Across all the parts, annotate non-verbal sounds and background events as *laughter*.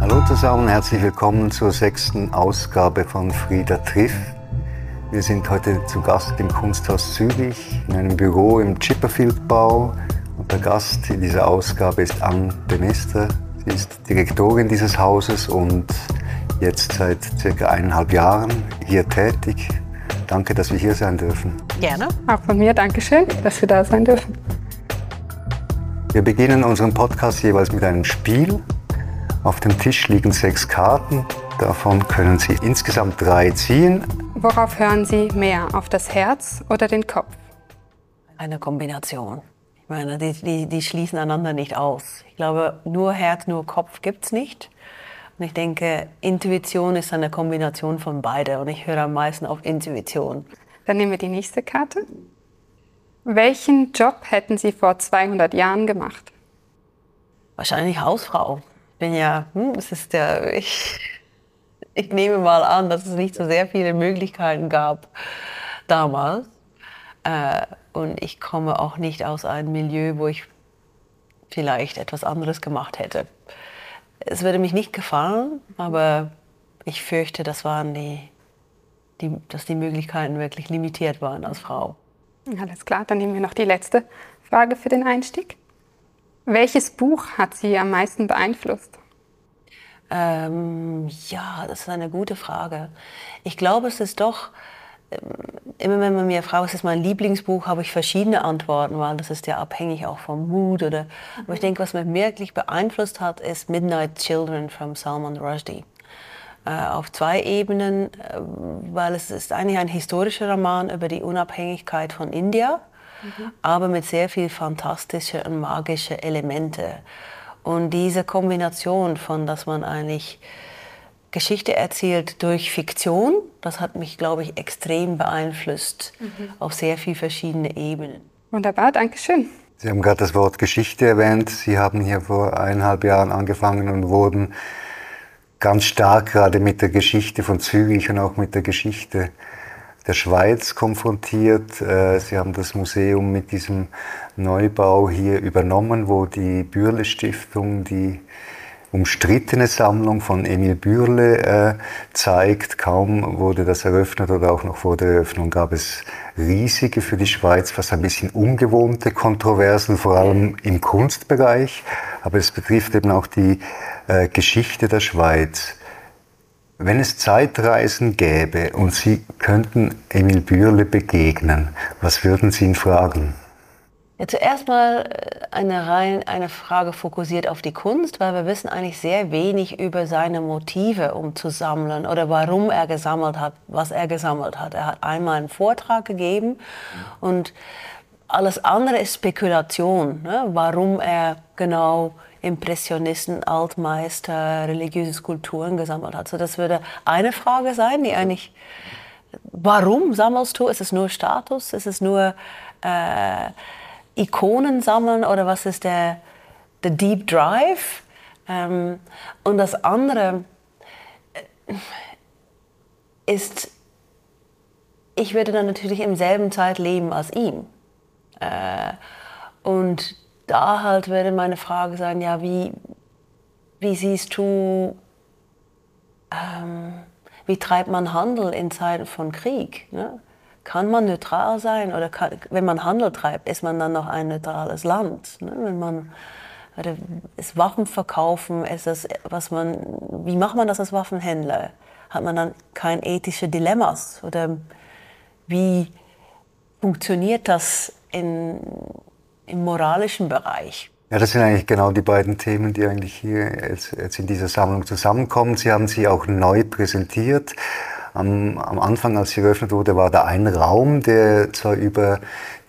Hallo zusammen, herzlich willkommen zur sechsten Ausgabe von Frieda Triff. Wir sind heute zu Gast im Kunsthaus Zürich in einem Büro im Chipperfield-Bau. Und der Gast in dieser Ausgabe ist Anne Demester. Sie ist Direktorin dieses Hauses und jetzt seit circa eineinhalb Jahren hier tätig. Danke, dass wir hier sein dürfen. Gerne. Auch von mir Dankeschön, dass wir da sein dürfen. Wir beginnen unseren Podcast jeweils mit einem Spiel. Auf dem Tisch liegen sechs Karten. Davon können Sie insgesamt drei ziehen. Worauf hören Sie mehr? Auf das Herz oder den Kopf? Eine Kombination. Ich meine, die, die, die schließen einander nicht aus. Ich glaube, nur Herz, nur Kopf gibt es nicht. Und ich denke, Intuition ist eine Kombination von beide. Und ich höre am meisten auf Intuition. Dann nehmen wir die nächste Karte. Welchen Job hätten Sie vor 200 Jahren gemacht? Wahrscheinlich Hausfrau. Ich bin ja, hm, es ist der, ich, ich nehme mal an, dass es nicht so sehr viele Möglichkeiten gab damals. Äh, und ich komme auch nicht aus einem Milieu, wo ich vielleicht etwas anderes gemacht hätte. Es würde mich nicht gefallen, aber ich fürchte, das waren die, die, dass die Möglichkeiten wirklich limitiert waren als Frau. Alles klar, dann nehmen wir noch die letzte Frage für den Einstieg. Welches Buch hat Sie am meisten beeinflusst? Ähm, ja, das ist eine gute Frage. Ich glaube, es ist doch, ähm, immer wenn man mir fragt, was ist mein Lieblingsbuch, habe ich verschiedene Antworten, weil das ist ja abhängig auch vom Mut. Oder, aber ich denke, was mich wirklich beeinflusst hat, ist Midnight Children von Salman Rushdie. Äh, auf zwei Ebenen, äh, weil es ist eigentlich ein historischer Roman über die Unabhängigkeit von India mhm. aber mit sehr viel fantastische und magische Elemente. Und diese Kombination von, dass man eigentlich Geschichte erzählt durch Fiktion, das hat mich, glaube ich, extrem beeinflusst mhm. auf sehr viele verschiedene Ebenen. Wunderbar, danke schön. Sie haben gerade das Wort Geschichte erwähnt. Sie haben hier vor eineinhalb Jahren angefangen und wurden ganz stark gerade mit der Geschichte von Zürich und auch mit der Geschichte der Schweiz konfrontiert. Äh, sie haben das Museum mit diesem Neubau hier übernommen, wo die Bürle Stiftung die umstrittene Sammlung von Emil Bürle äh, zeigt. Kaum wurde das eröffnet oder auch noch vor der Eröffnung gab es riesige für die Schweiz, fast ein bisschen ungewohnte Kontroversen, vor allem im Kunstbereich. Aber es betrifft eben auch die äh, Geschichte der Schweiz. Wenn es Zeitreisen gäbe und Sie könnten Emil Bürle begegnen, was würden Sie ihn fragen? Ja, zuerst mal äh, eine, rein, eine Frage fokussiert auf die Kunst, weil wir wissen eigentlich sehr wenig über seine Motive, um zu sammeln oder warum er gesammelt hat, was er gesammelt hat. Er hat einmal einen Vortrag gegeben und alles andere ist Spekulation, ne? warum er genau Impressionisten, Altmeister, religiöse Skulpturen gesammelt hat. So, das würde eine Frage sein, die eigentlich, warum sammelst du? Ist es nur Status? Ist es nur äh, Ikonen sammeln oder was ist der, der Deep Drive? Ähm, und das andere äh, ist, ich würde dann natürlich im selben Zeit leben als ihm. Äh, und da halt würde meine Frage sein, ja, wie, wie siehst du, ähm, wie treibt man Handel in Zeiten von Krieg? Ne? Kann man neutral sein oder kann, wenn man Handel treibt, ist man dann noch ein neutrales Land? Ne? Wenn man oder ist Waffen verkaufen, ist das, was man, wie macht man das als Waffenhändler? Hat man dann kein ethische Dilemmas? Oder wie funktioniert das in, im moralischen Bereich. Ja, das sind eigentlich genau die beiden Themen, die eigentlich hier jetzt, jetzt in dieser Sammlung zusammenkommen. Sie haben sie auch neu präsentiert. Am, am, Anfang, als sie eröffnet wurde, war da ein Raum, der zwar über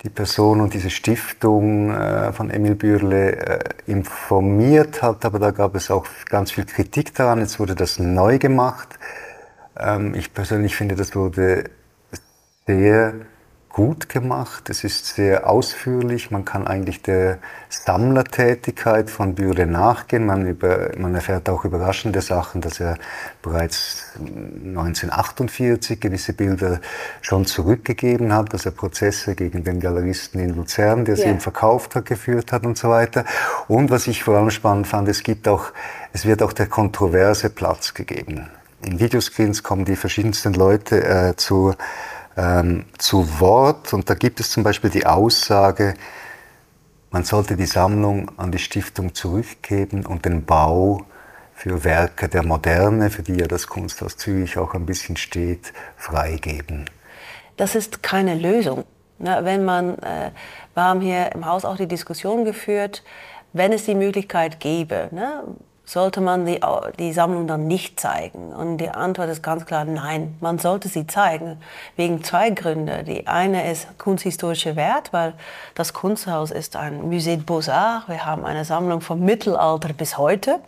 die Person und diese Stiftung äh, von Emil Bürle äh, informiert hat, aber da gab es auch ganz viel Kritik daran. Jetzt wurde das neu gemacht. Ähm, ich persönlich finde, das wurde sehr gut gemacht, es ist sehr ausführlich, man kann eigentlich der Sammlertätigkeit von Bürle nachgehen, man, über, man erfährt auch überraschende Sachen, dass er bereits 1948 gewisse Bilder schon zurückgegeben hat, dass er Prozesse gegen den Galeristen in Luzern, der sie yeah. ihm verkauft hat, geführt hat und so weiter. Und was ich vor allem spannend fand, es gibt auch, es wird auch der Kontroverse Platz gegeben. In Videoscreens kommen die verschiedensten Leute äh, zu ähm, zu Wort. Und da gibt es zum Beispiel die Aussage, man sollte die Sammlung an die Stiftung zurückgeben und den Bau für Werke der Moderne, für die ja das Kunsthaus Zürich auch ein bisschen steht, freigeben. Das ist keine Lösung. Wenn man, äh, wir haben hier im Haus auch die Diskussion geführt, wenn es die Möglichkeit gäbe, ne, sollte man die, die Sammlung dann nicht zeigen? Und die Antwort ist ganz klar nein, man sollte sie zeigen. Wegen zwei Gründe. Die eine ist kunsthistorischer Wert, weil das Kunsthaus ist ein Musée de Beaux-Arts. Wir haben eine Sammlung vom Mittelalter bis heute.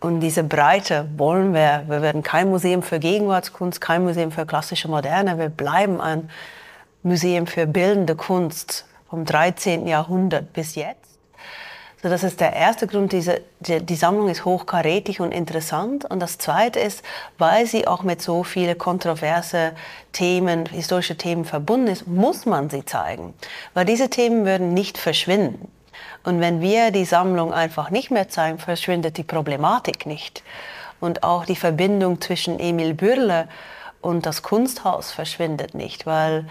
Und diese Breite wollen wir. Wir werden kein Museum für Gegenwartskunst, kein Museum für klassische Moderne. Wir bleiben ein Museum für bildende Kunst vom 13. Jahrhundert bis jetzt. So, das ist der erste Grund, diese, die, die, Sammlung ist hochkarätig und interessant. Und das zweite ist, weil sie auch mit so vielen kontroverse Themen, historische Themen verbunden ist, muss man sie zeigen. Weil diese Themen würden nicht verschwinden. Und wenn wir die Sammlung einfach nicht mehr zeigen, verschwindet die Problematik nicht. Und auch die Verbindung zwischen Emil Bürle und das Kunsthaus verschwindet nicht, weil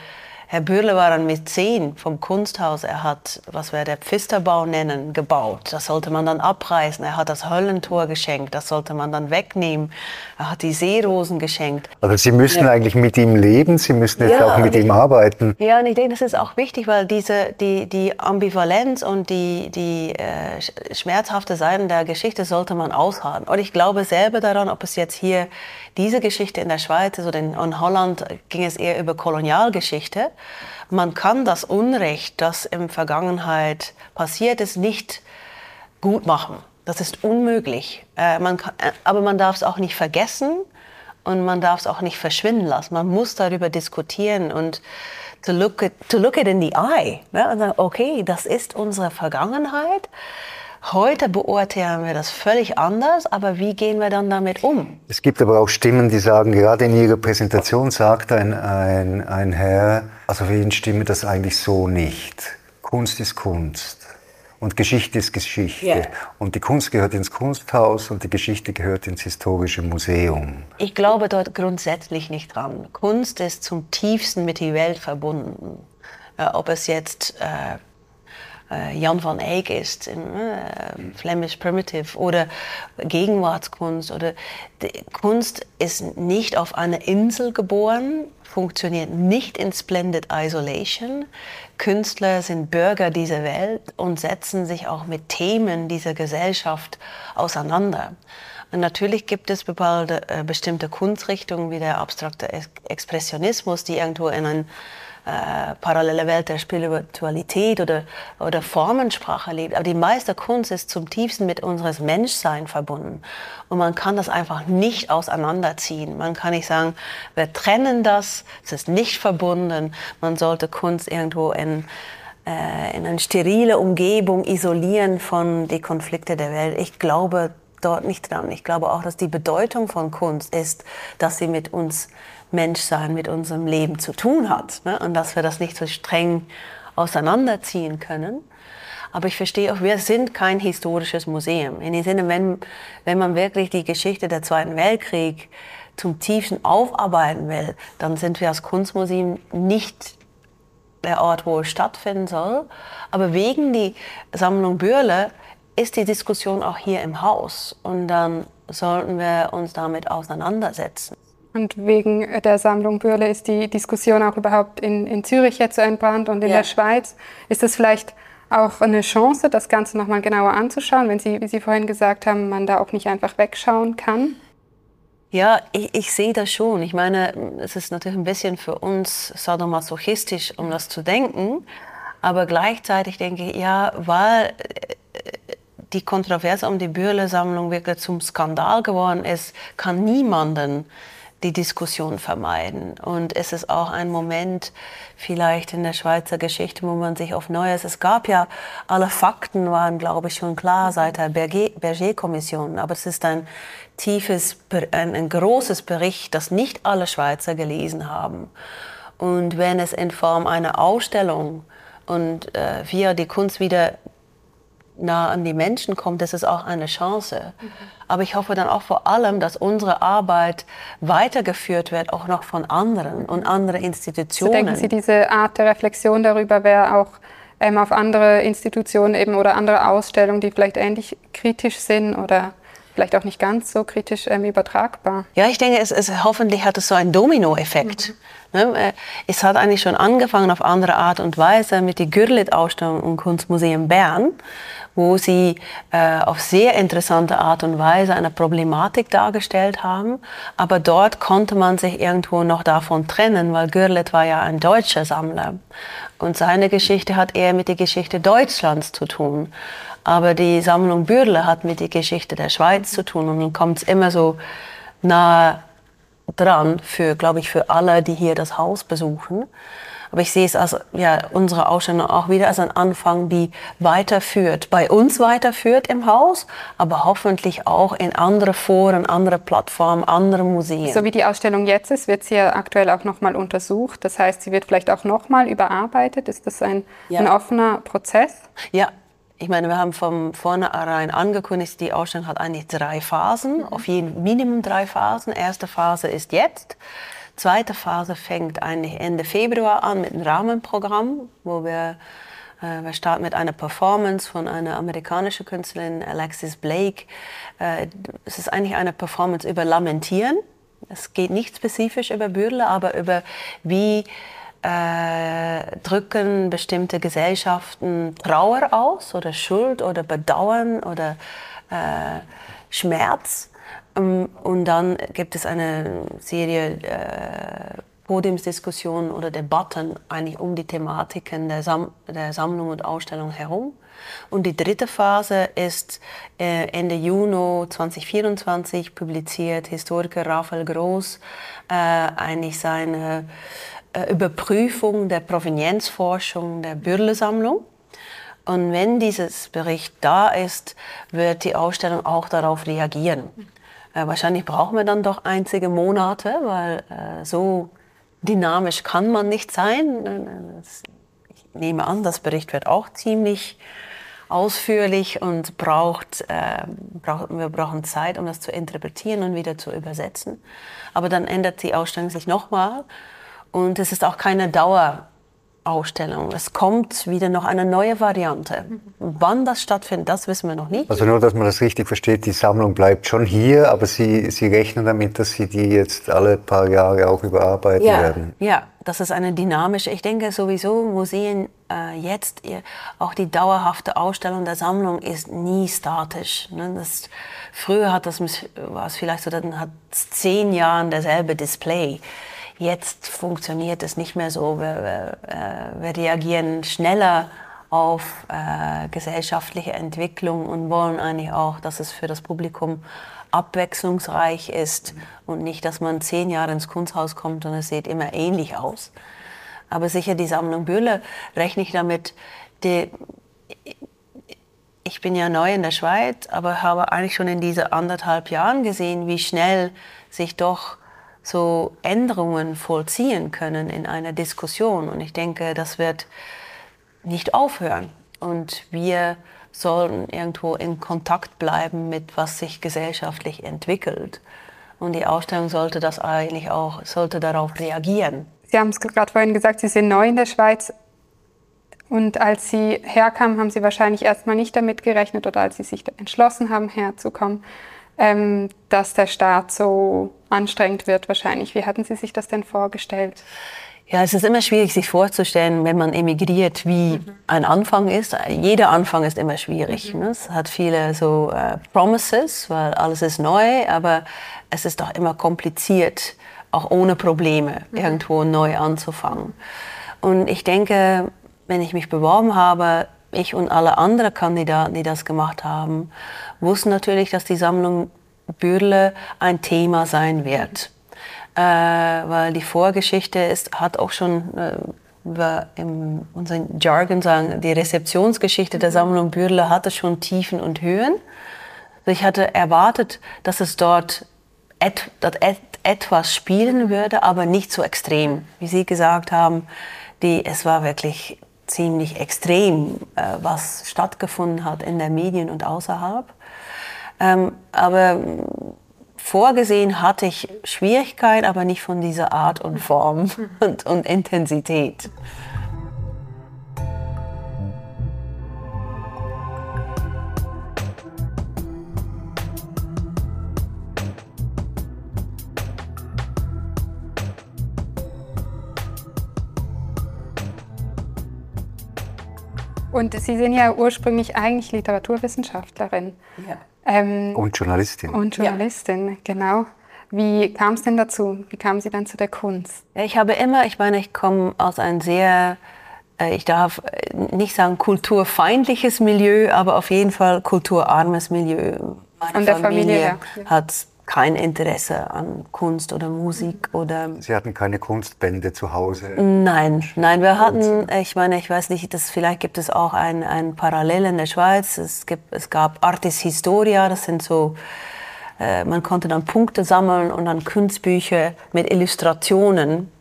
Herr Bürle war ein Mäzen vom Kunsthaus. Er hat, was wir der Pfisterbau nennen, gebaut. Das sollte man dann abreißen. Er hat das Höllentor geschenkt. Das sollte man dann wegnehmen. Er hat die Seerosen geschenkt. Also Sie müssen ja. eigentlich mit ihm leben. Sie müssen jetzt ja, auch mit ihm arbeiten. Ja, und ich denke, das ist auch wichtig, weil diese, die, die Ambivalenz und die, die äh, schmerzhafte Seiten der Geschichte sollte man ausharren. Und ich glaube selber daran, ob es jetzt hier diese Geschichte in der Schweiz ist oder in, in Holland ging es eher über Kolonialgeschichte. Man kann das Unrecht, das in Vergangenheit passiert ist, nicht gut machen. Das ist unmöglich. Äh, man kann, äh, aber man darf es auch nicht vergessen und man darf es auch nicht verschwinden lassen. Man muss darüber diskutieren und to look, it, to look it in the eye. Ne? Und sagen, okay, das ist unsere Vergangenheit. Heute beurteilen wir das völlig anders, aber wie gehen wir dann damit um? Es gibt aber auch Stimmen, die sagen, gerade in Ihrer Präsentation sagt ein, ein, ein Herr, also für ihn stimme das eigentlich so nicht. Kunst ist Kunst. Und Geschichte ist Geschichte. Yeah. Und die Kunst gehört ins Kunsthaus und die Geschichte gehört ins Historische Museum. Ich glaube dort grundsätzlich nicht dran. Kunst ist zum tiefsten mit der Welt verbunden. Äh, ob es jetzt äh, äh, Jan van Eyck ist, in äh, Flemish Primitive oder Gegenwartskunst oder Kunst ist nicht auf einer Insel geboren, funktioniert nicht in Splendid Isolation. Künstler sind Bürger dieser Welt und setzen sich auch mit Themen dieser Gesellschaft auseinander. Und natürlich gibt es äh, bestimmte Kunstrichtungen wie der abstrakte Expressionismus, die irgendwo in ein äh, parallele Welt der Spiritualität oder, oder Formensprache lebt. Aber die meiste Kunst ist zum tiefsten mit unseres Menschsein verbunden. Und man kann das einfach nicht auseinanderziehen. Man kann nicht sagen, wir trennen das, es ist nicht verbunden. Man sollte Kunst irgendwo in, äh, in eine sterile Umgebung isolieren von den Konflikten der Welt. Ich glaube dort nicht dran. Ich glaube auch, dass die Bedeutung von Kunst ist, dass sie mit uns Menschsein, mit unserem Leben zu tun hat. Ne? Und dass wir das nicht so streng auseinanderziehen können. Aber ich verstehe auch, wir sind kein historisches Museum. In dem Sinne, wenn, wenn man wirklich die Geschichte der Zweiten Weltkrieg zum tiefsten aufarbeiten will, dann sind wir als Kunstmuseum nicht der Ort, wo es stattfinden soll. Aber wegen die Sammlung Bürle ist die Diskussion auch hier im Haus. Und dann sollten wir uns damit auseinandersetzen. Und wegen der Sammlung Bürle ist die Diskussion auch überhaupt in, in Zürich jetzt so entbrannt und in ja. der Schweiz. Ist das vielleicht auch eine Chance, das Ganze nochmal genauer anzuschauen, wenn Sie, wie Sie vorhin gesagt haben, man da auch nicht einfach wegschauen kann? Ja, ich, ich sehe das schon. Ich meine, es ist natürlich ein bisschen für uns sadomasochistisch, um das zu denken. Aber gleichzeitig denke ich, ja, weil die Kontroverse um die Bürle-Sammlung wirklich zum Skandal geworden ist, kann niemanden die Diskussion vermeiden. Und es ist auch ein Moment vielleicht in der Schweizer Geschichte, wo man sich auf Neues, es gab ja, alle Fakten waren, glaube ich, schon klar seit der Berger-Kommission, aber es ist ein tiefes, ein, ein großes Bericht, das nicht alle Schweizer gelesen haben. Und wenn es in Form einer Ausstellung und äh, wir die Kunst wieder nah an die Menschen kommt, das ist auch eine Chance. Mhm. Aber ich hoffe dann auch vor allem, dass unsere Arbeit weitergeführt wird, auch noch von anderen und anderen Institutionen. So denken Sie, diese Art der Reflexion darüber wäre auch ähm, auf andere Institutionen eben oder andere Ausstellungen, die vielleicht ähnlich kritisch sind oder vielleicht auch nicht ganz so kritisch ähm, übertragbar. Ja, ich denke, es, es, hoffentlich hat es so einen Dominoeffekt. Mhm. Ne? Äh, es hat eigentlich schon angefangen auf andere Art und Weise mit der Gürlit-Ausstellung im Kunstmuseum Bern wo sie äh, auf sehr interessante Art und Weise eine Problematik dargestellt haben. Aber dort konnte man sich irgendwo noch davon trennen, weil Gürlet war ja ein deutscher Sammler. Und seine Geschichte hat eher mit der Geschichte Deutschlands zu tun. Aber die Sammlung Bürle hat mit der Geschichte der Schweiz zu tun. Und dann kommt es immer so nahe dran, für, glaube ich, für alle, die hier das Haus besuchen. Aber ich sehe es als ja, unsere Ausstellung auch wieder als ein Anfang, die weiterführt, bei uns weiterführt im Haus, aber hoffentlich auch in andere Foren, andere Plattformen, andere Museen. So wie die Ausstellung jetzt ist, wird sie ja aktuell auch nochmal untersucht. Das heißt, sie wird vielleicht auch nochmal überarbeitet. Ist das ein, ja. ein offener Prozess? Ja, ich meine, wir haben von vornherein angekündigt, die Ausstellung hat eigentlich drei Phasen, mhm. auf jeden Minimum drei Phasen. Erste Phase ist jetzt zweite Phase fängt eigentlich Ende Februar an mit einem Rahmenprogramm, wo wir, äh, wir starten mit einer Performance von einer amerikanischen Künstlerin, Alexis Blake. Äh, es ist eigentlich eine Performance über Lamentieren. Es geht nicht spezifisch über Bürle, aber über wie äh, drücken bestimmte Gesellschaften Trauer aus oder Schuld oder Bedauern oder äh, Schmerz. Ähm, und dann gibt es eine Serie äh, Podiumsdiskussionen oder Debatten eigentlich um die Thematiken der, Sam der Sammlung und Ausstellung herum. Und die dritte Phase ist äh, Ende Juni 2024 publiziert Historiker Raphael Groß äh, eigentlich seine äh, Überprüfung der Provenienzforschung der Bürle-Sammlung. Und wenn dieses Bericht da ist, wird die Ausstellung auch darauf reagieren. Äh, wahrscheinlich brauchen wir dann doch einzige Monate, weil äh, so dynamisch kann man nicht sein. Äh, ich nehme an, das Bericht wird auch ziemlich ausführlich und braucht, äh, braucht, wir brauchen Zeit, um das zu interpretieren und wieder zu übersetzen. Aber dann ändert die Ausstellung sich nochmal und es ist auch keine Dauer Ausstellung. Es kommt wieder noch eine neue Variante. Wann das stattfindet, das wissen wir noch nicht. Also nur, dass man das richtig versteht, die Sammlung bleibt schon hier, aber Sie, Sie rechnen damit, dass Sie die jetzt alle paar Jahre auch überarbeiten ja, werden. Ja, das ist eine dynamische, ich denke sowieso Museen äh, jetzt, auch die dauerhafte Ausstellung der Sammlung ist nie statisch. Ne? Das, früher hat das, war es vielleicht so, dann hat es zehn Jahren derselbe Display. Jetzt funktioniert es nicht mehr so. Wir, wir, wir reagieren schneller auf äh, gesellschaftliche Entwicklung und wollen eigentlich auch, dass es für das Publikum abwechslungsreich ist und nicht, dass man zehn Jahre ins Kunsthaus kommt und es sieht immer ähnlich aus. Aber sicher die Sammlung Bühle rechne ich damit, die, ich bin ja neu in der Schweiz, aber habe eigentlich schon in diesen anderthalb Jahren gesehen, wie schnell sich doch so Änderungen vollziehen können in einer Diskussion. Und ich denke, das wird nicht aufhören. Und wir sollen irgendwo in Kontakt bleiben mit, was sich gesellschaftlich entwickelt. Und die Ausstellung sollte das eigentlich auch, sollte darauf reagieren. Sie haben es gerade vorhin gesagt, Sie sind neu in der Schweiz. Und als Sie herkamen, haben Sie wahrscheinlich erstmal nicht damit gerechnet oder als Sie sich entschlossen haben, herzukommen, ähm, dass der Staat so anstrengend wird wahrscheinlich. Wie hatten Sie sich das denn vorgestellt? Ja, es ist immer schwierig, sich vorzustellen, wenn man emigriert, wie mhm. ein Anfang ist. Jeder Anfang ist immer schwierig. Mhm. Ne? Es hat viele so äh, Promises, weil alles ist neu, aber es ist doch immer kompliziert, auch ohne Probleme mhm. irgendwo neu anzufangen. Und ich denke, wenn ich mich beworben habe, ich und alle anderen Kandidaten, die das gemacht haben, wussten natürlich, dass die Sammlung Bürle ein Thema sein wird. äh, weil die Vorgeschichte ist, hat auch schon, äh, wir in unserem Jargon sagen, die Rezeptionsgeschichte der Sammlung Bürle hatte schon Tiefen und Höhen. Also ich hatte erwartet, dass es dort et, et, etwas spielen würde, aber nicht so extrem. Wie Sie gesagt haben, die, es war wirklich ziemlich extrem, äh, was stattgefunden hat in den Medien und außerhalb. Ähm, aber vorgesehen hatte ich Schwierigkeiten, aber nicht von dieser Art und Form *laughs* und, und Intensität. Und Sie sind ja ursprünglich eigentlich Literaturwissenschaftlerin. Ja. Ähm, und Journalistin. Und Journalistin, ja. genau. Wie kam es denn dazu? Wie kamen Sie dann zu der Kunst? Ich habe immer, ich meine, ich komme aus einem sehr, äh, ich darf nicht sagen kulturfeindliches Milieu, aber auf jeden Fall kulturarmes Milieu. Meine Von der Familie, Familie ja. hat kein Interesse an Kunst oder Musik oder. Sie hatten keine Kunstbände zu Hause? Nein, nein, wir hatten, ich meine, ich weiß nicht, das, vielleicht gibt es auch ein, ein Parallel in der Schweiz. Es, gibt, es gab Artis Historia, das sind so, äh, man konnte dann Punkte sammeln und dann Kunstbücher mit Illustrationen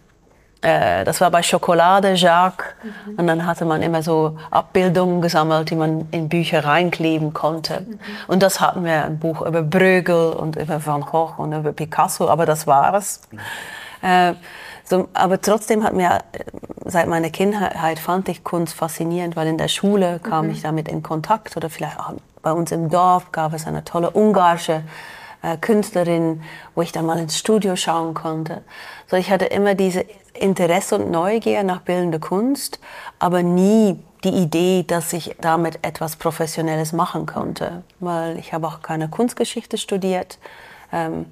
äh, das war bei Schokolade, Jacques. Mhm. Und dann hatte man immer so Abbildungen gesammelt, die man in Bücher reinkleben konnte. Mhm. Und das hatten wir, ein Buch über Bruegel und über Van Gogh und über Picasso, aber das war es. Mhm. Äh, so, aber trotzdem hat mir, seit meiner Kindheit fand ich Kunst faszinierend, weil in der Schule kam mhm. ich damit in Kontakt oder vielleicht auch bei uns im Dorf gab es eine tolle ungarische äh, Künstlerin, wo ich dann mal ins Studio schauen konnte. So, ich hatte immer diese Interesse und Neugier nach bildender Kunst, aber nie die Idee, dass ich damit etwas Professionelles machen konnte, weil ich habe auch keine Kunstgeschichte studiert. Ähm,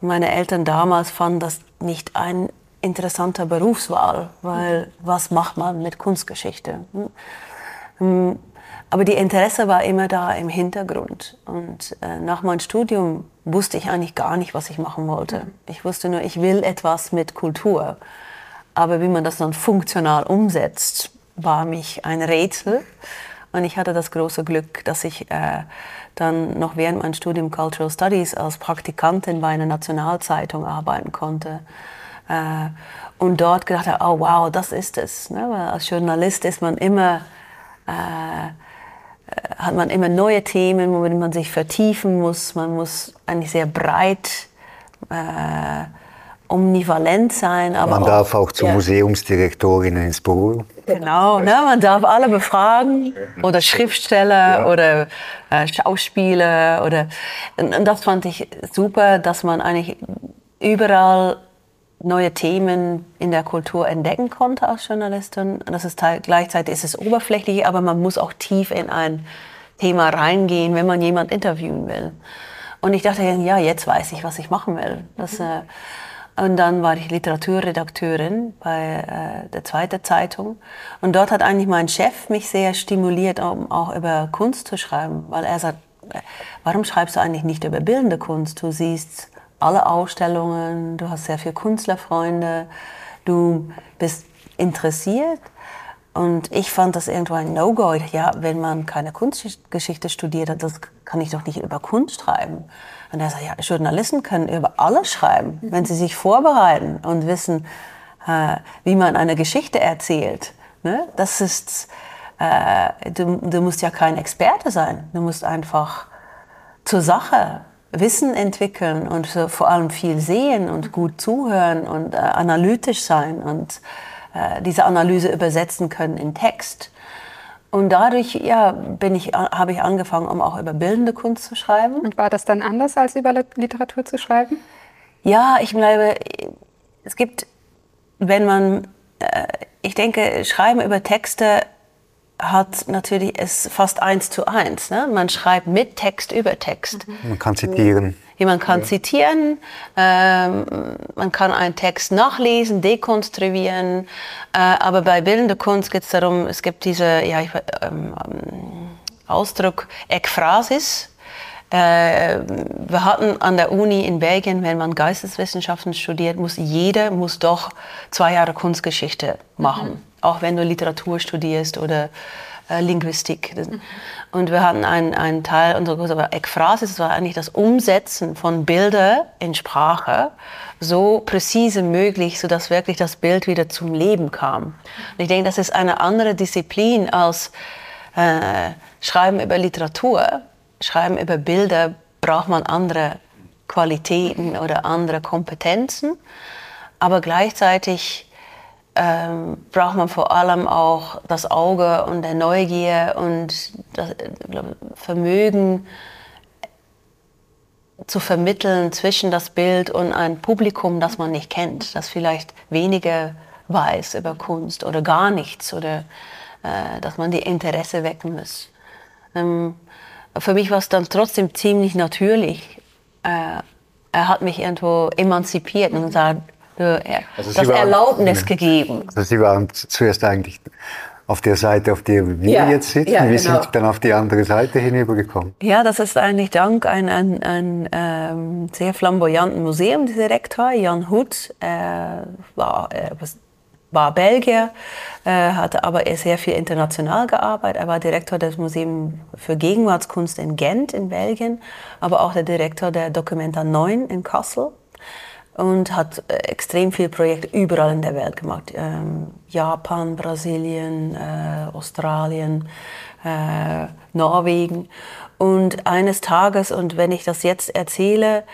meine Eltern damals fanden das nicht ein interessanter Berufswahl, weil was macht man mit Kunstgeschichte? Hm. Aber die Interesse war immer da im Hintergrund. Und äh, nach meinem Studium wusste ich eigentlich gar nicht, was ich machen wollte. Ich wusste nur, ich will etwas mit Kultur. Aber wie man das dann funktional umsetzt, war mich ein Rätsel. Und ich hatte das große Glück, dass ich äh, dann noch während meinem Studium Cultural Studies als Praktikantin bei einer Nationalzeitung arbeiten konnte. Äh, und dort gedacht habe, oh wow, das ist es. Ne? Weil als Journalist ist man immer, äh, hat man immer neue Themen, womit man sich vertiefen muss. Man muss eigentlich sehr breit äh, omnivalent sein. Aber man darf auch, zu ja. Museumsdirektorinnen ins Büro. Genau, ne? man darf alle befragen oder Schriftsteller ja. oder äh, Schauspieler oder und das fand ich super, dass man eigentlich überall neue Themen in der Kultur entdecken konnte als Journalistin. Das ist gleichzeitig ist es oberflächlich, aber man muss auch tief in ein Thema reingehen, wenn man jemand interviewen will. Und ich dachte, ja, jetzt weiß ich, was ich machen will. Das, äh, und dann war ich Literaturredakteurin bei äh, der zweiten Zeitung. Und dort hat eigentlich mein Chef mich sehr stimuliert, um auch über Kunst zu schreiben. Weil er sagt, warum schreibst du eigentlich nicht über bildende Kunst? Du siehst alle Ausstellungen, du hast sehr viele Künstlerfreunde, du bist interessiert. Und ich fand das irgendwo ein No-Go. Ja, wenn man keine Kunstgeschichte studiert hat, das kann ich doch nicht über Kunst schreiben. Und er sagt, ja, Journalisten können über alles schreiben, wenn sie sich vorbereiten und wissen, äh, wie man eine Geschichte erzählt. Ne? Das ist, äh, du, du musst ja kein Experte sein. Du musst einfach zur Sache Wissen entwickeln und vor allem viel sehen und gut zuhören und äh, analytisch sein und äh, diese Analyse übersetzen können in Text. Und dadurch ja, bin ich, habe ich angefangen, um auch über bildende Kunst zu schreiben. Und war das dann anders, als über Literatur zu schreiben? Ja, ich glaube, es gibt, wenn man, äh, ich denke, Schreiben über Texte hat natürlich es fast eins zu eins. Ne? Man schreibt mit Text über Text. Man kann zitieren. Ja, man kann ja. zitieren, ähm, man kann einen Text nachlesen, dekonstruieren, äh, aber bei bildender Kunst geht es darum, es gibt diese ja, ich, ähm, Ausdruck Ekphrasis, Äh, wir hatten an der Uni in Belgien, wenn man Geisteswissenschaften studiert, muss jeder muss doch zwei Jahre Kunstgeschichte machen, mhm. Auch wenn du Literatur studierst oder äh, Linguistik. Mhm. Und wir hatten einen, einen Teil unserer Kurse, aber Ekphrasis war eigentlich das Umsetzen von Bilder in Sprache so präzise möglich, sodass wirklich das Bild wieder zum Leben kam. Und ich denke, das ist eine andere Disziplin als äh, Schreiben über Literatur. Schreiben über Bilder braucht man andere Qualitäten oder andere Kompetenzen. Aber gleichzeitig ähm, braucht man vor allem auch das Auge und der Neugier und das Vermögen zu vermitteln zwischen das Bild und ein Publikum, das man nicht kennt, das vielleicht weniger weiß über Kunst oder gar nichts oder äh, dass man die Interesse wecken muss. Ähm, für mich war es dann trotzdem ziemlich natürlich. Äh, er hat mich irgendwo emanzipiert und gesagt, also das waren, Erlaubnis gegeben. Also Sie waren zuerst eigentlich auf der Seite, auf der wir ja, jetzt sitzen. Ja, wir genau. sind dann auf die andere Seite hinübergekommen. Ja, das ist eigentlich dank einem ein, ein, ähm, sehr flamboyanten Museumsdirektor, Jan Hood, äh, war, äh, war Belgier, äh, hatte aber sehr viel international gearbeitet. Er war Direktor des Museums für Gegenwartskunst in Gent in Belgien, aber auch der Direktor der Documenta 9 in Kassel und hat äh, extrem viele Projekte überall in der Welt gemacht. Ähm, Japan, Brasilien, äh, Australien, äh, Norwegen. Und eines Tages, und wenn ich das jetzt erzähle,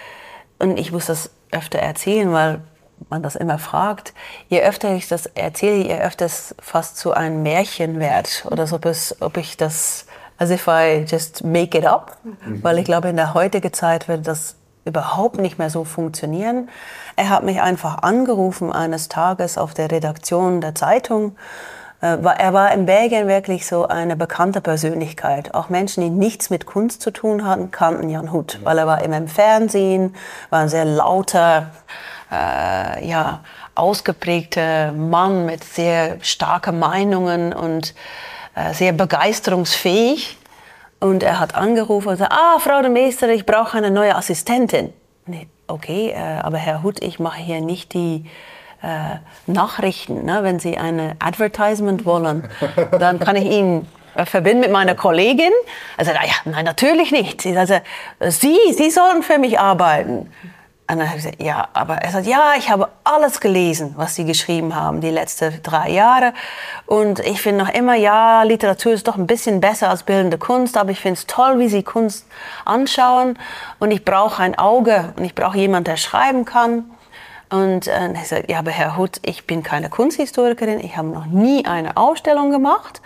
und ich muss das öfter erzählen, weil man das immer fragt, je öfter ich das erzähle, je öfter es fast zu einem Märchen wird. Oder so, ob, es, ob ich das, as if I just make it up. Mhm. Weil ich glaube, in der heutigen Zeit wird das überhaupt nicht mehr so funktionieren. Er hat mich einfach angerufen eines Tages auf der Redaktion der Zeitung. Äh, er war in Belgien wirklich so eine bekannte Persönlichkeit. Auch Menschen, die nichts mit Kunst zu tun hatten, kannten Jan Hut, weil er war immer im Fernsehen, war ein sehr lauter, äh, ja, ausgeprägter Mann mit sehr starken Meinungen und äh, sehr begeisterungsfähig. Und er hat angerufen und gesagt, ah, Frau de Meester, ich brauche eine neue Assistentin. Nee, okay, äh, aber Herr Hutt, ich mache hier nicht die äh, Nachrichten. Ne? Wenn Sie eine Advertisement wollen, *laughs* dann kann ich Ihnen äh, verbinden mit meiner Kollegin. Also, ja, nein, natürlich nicht. Also, Sie, Sie sollen für mich arbeiten. Und dann habe ich gesagt, ja, aber er sagt, ja, ich habe alles gelesen, was Sie geschrieben haben, die letzten drei Jahre. Und ich finde noch immer, ja, Literatur ist doch ein bisschen besser als bildende Kunst, aber ich finde es toll, wie Sie Kunst anschauen. Und ich brauche ein Auge und ich brauche jemanden, der schreiben kann. Und äh, er sagt, ja, aber Herr Hutt, ich bin keine Kunsthistorikerin, ich habe noch nie eine Ausstellung gemacht.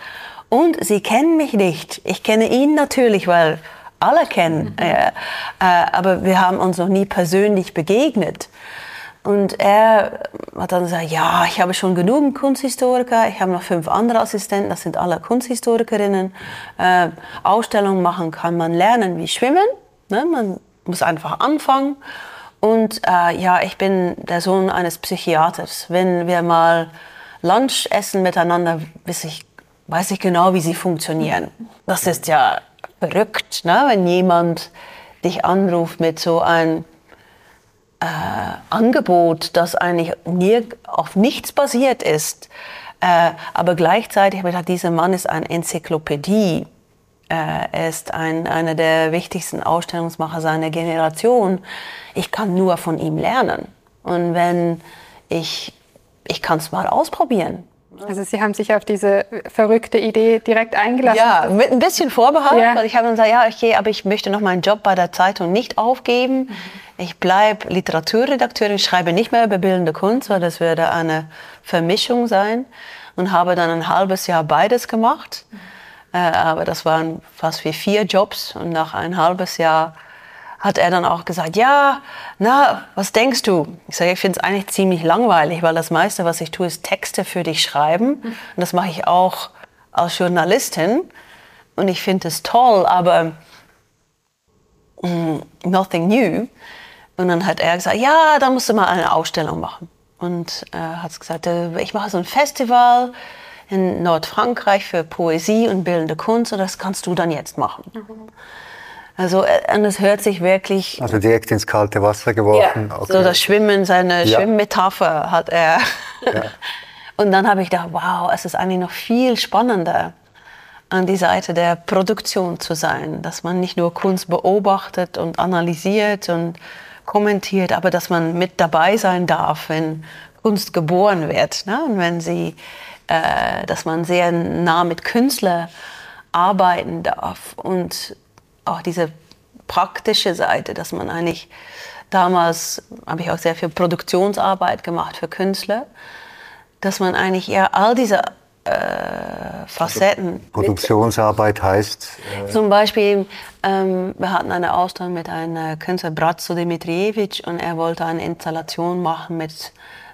Und Sie kennen mich nicht. Ich kenne ihn natürlich, weil alle kennen. Mhm. Äh, äh, aber wir haben uns noch nie persönlich begegnet. Und er hat dann gesagt, ja, ich habe schon genug Kunsthistoriker, ich habe noch fünf andere Assistenten, das sind alle Kunsthistorikerinnen. Äh, Ausstellungen machen kann man lernen wie Schwimmen, ne? man muss einfach anfangen. Und äh, ja, ich bin der Sohn eines Psychiaters. Wenn wir mal Lunch essen miteinander, weiß ich, weiß ich genau, wie sie funktionieren. Das ist ja verrückt, ne? wenn jemand dich anruft mit so einem äh, Angebot, das eigentlich nie, auf nichts basiert ist. Äh, aber gleichzeitig ich dieser Mann ist eine Enzyklopädie. Äh, er ist ein, einer der wichtigsten Ausstellungsmacher seiner Generation. Ich kann nur von ihm lernen. Und wenn ich, ich kann es mal ausprobieren. Also Sie haben sich auf diese verrückte Idee direkt eingelassen? Ja, mit ein bisschen Vorbehalt, ja. weil ich habe gesagt, ja, okay, aber ich möchte noch meinen Job bei der Zeitung nicht aufgeben. Mhm. Ich bleibe Literaturredakteurin, schreibe nicht mehr über bildende Kunst, weil das würde eine Vermischung sein und habe dann ein halbes Jahr beides gemacht. Mhm. Äh, aber das waren fast wie vier Jobs und nach ein halbes Jahr hat er dann auch gesagt, ja, na, was denkst du? Ich sage, ich finde es eigentlich ziemlich langweilig, weil das meiste, was ich tue, ist Texte für dich schreiben. Und das mache ich auch als Journalistin. Und ich finde es toll, aber mm, nothing new. Und dann hat er gesagt, ja, da musst du mal eine Ausstellung machen. Und äh, hat gesagt, äh, ich mache so ein Festival in Nordfrankreich für Poesie und bildende Kunst und das kannst du dann jetzt machen. Mhm. Also äh, und es hört sich wirklich. Also direkt ins kalte Wasser geworfen. Ja, okay. So das Schwimmen, seine ja. Schwimmmetapher hat er. Ja. *laughs* Und dann habe ich gedacht, wow, es ist eigentlich noch viel spannender, an die Seite der Produktion zu sein, dass man nicht nur Kunst beobachtet und analysiert und kommentiert, aber dass man mit dabei sein darf, wenn Kunst geboren wird. Ne? Und wenn sie, äh, dass man sehr nah mit Künstlern arbeiten darf und auch diese praktische Seite, dass man eigentlich damals habe ich auch sehr viel Produktionsarbeit gemacht für Künstler, dass man eigentlich eher all diese äh, Facetten. Also Produktionsarbeit heißt? Äh zum Beispiel, ähm, wir hatten eine Ausstellung mit einem Künstler Bratzo Dimitrijevic und er wollte eine Installation machen mit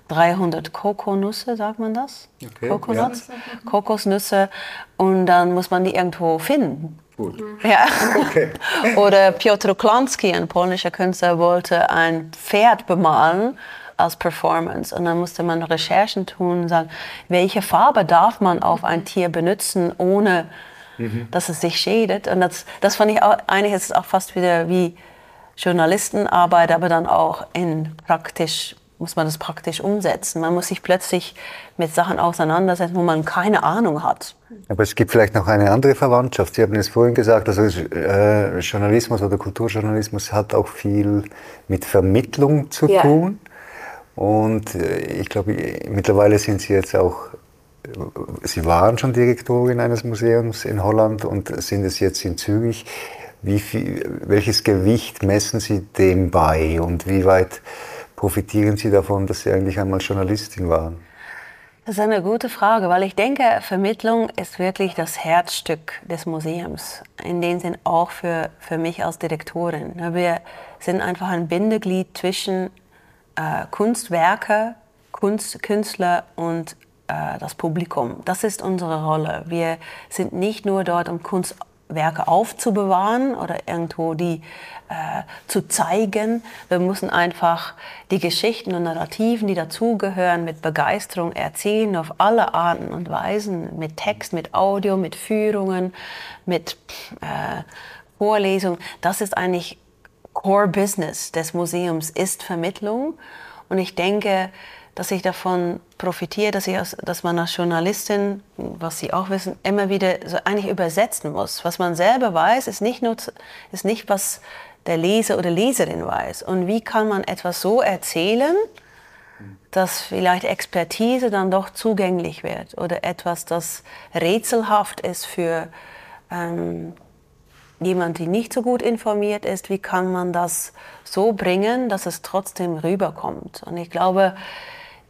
300 Kokonüsse, sagt man das? Okay, Kokonuts? Ja. Kokosnüsse und dann muss man die irgendwo finden. Gut. Ja. Okay. *laughs* Oder Piotr Klanski, ein polnischer Künstler, wollte ein Pferd bemalen als Performance. Und dann musste man Recherchen tun und sagen, welche Farbe darf man auf ein Tier benutzen, ohne mhm. dass es sich schädet. Und das, das fand ich auch, eigentlich ist es auch fast wieder wie Journalistenarbeit, aber dann auch in praktisch muss man das praktisch umsetzen. Man muss sich plötzlich mit Sachen auseinandersetzen, wo man keine Ahnung hat. Aber es gibt vielleicht noch eine andere Verwandtschaft. Sie haben es vorhin gesagt, also äh, Journalismus oder Kulturjournalismus hat auch viel mit Vermittlung zu ja. tun. Und äh, ich glaube, mittlerweile sind Sie jetzt auch, Sie waren schon Direktorin eines Museums in Holland und sind es jetzt in Zürich. Wie viel, welches Gewicht messen Sie dem bei und wie weit profitieren Sie davon, dass Sie eigentlich einmal Journalistin waren? Das ist eine gute Frage, weil ich denke, Vermittlung ist wirklich das Herzstück des Museums. In dem Sinn auch für, für mich als Direktorin. Wir sind einfach ein Bindeglied zwischen äh, Kunstwerke, Kunst, Künstler und äh, das Publikum. Das ist unsere Rolle. Wir sind nicht nur dort, um Kunstwerke aufzubewahren oder irgendwo die äh, zu zeigen. Wir müssen einfach die Geschichten und Narrativen, die dazugehören, mit Begeisterung erzählen auf alle Arten und Weisen, mit Text, mit Audio, mit Führungen, mit äh, Vorlesungen. Das ist eigentlich Core Business des Museums ist Vermittlung. Und ich denke, dass ich davon profitiere, dass, ich als, dass man als Journalistin, was Sie auch wissen, immer wieder so eigentlich übersetzen muss. Was man selber weiß, ist nicht, nur, ist nicht was der Leser oder Leserin weiß. Und wie kann man etwas so erzählen, dass vielleicht Expertise dann doch zugänglich wird oder etwas, das rätselhaft ist für ähm, jemand, der nicht so gut informiert ist, wie kann man das so bringen, dass es trotzdem rüberkommt. Und ich glaube,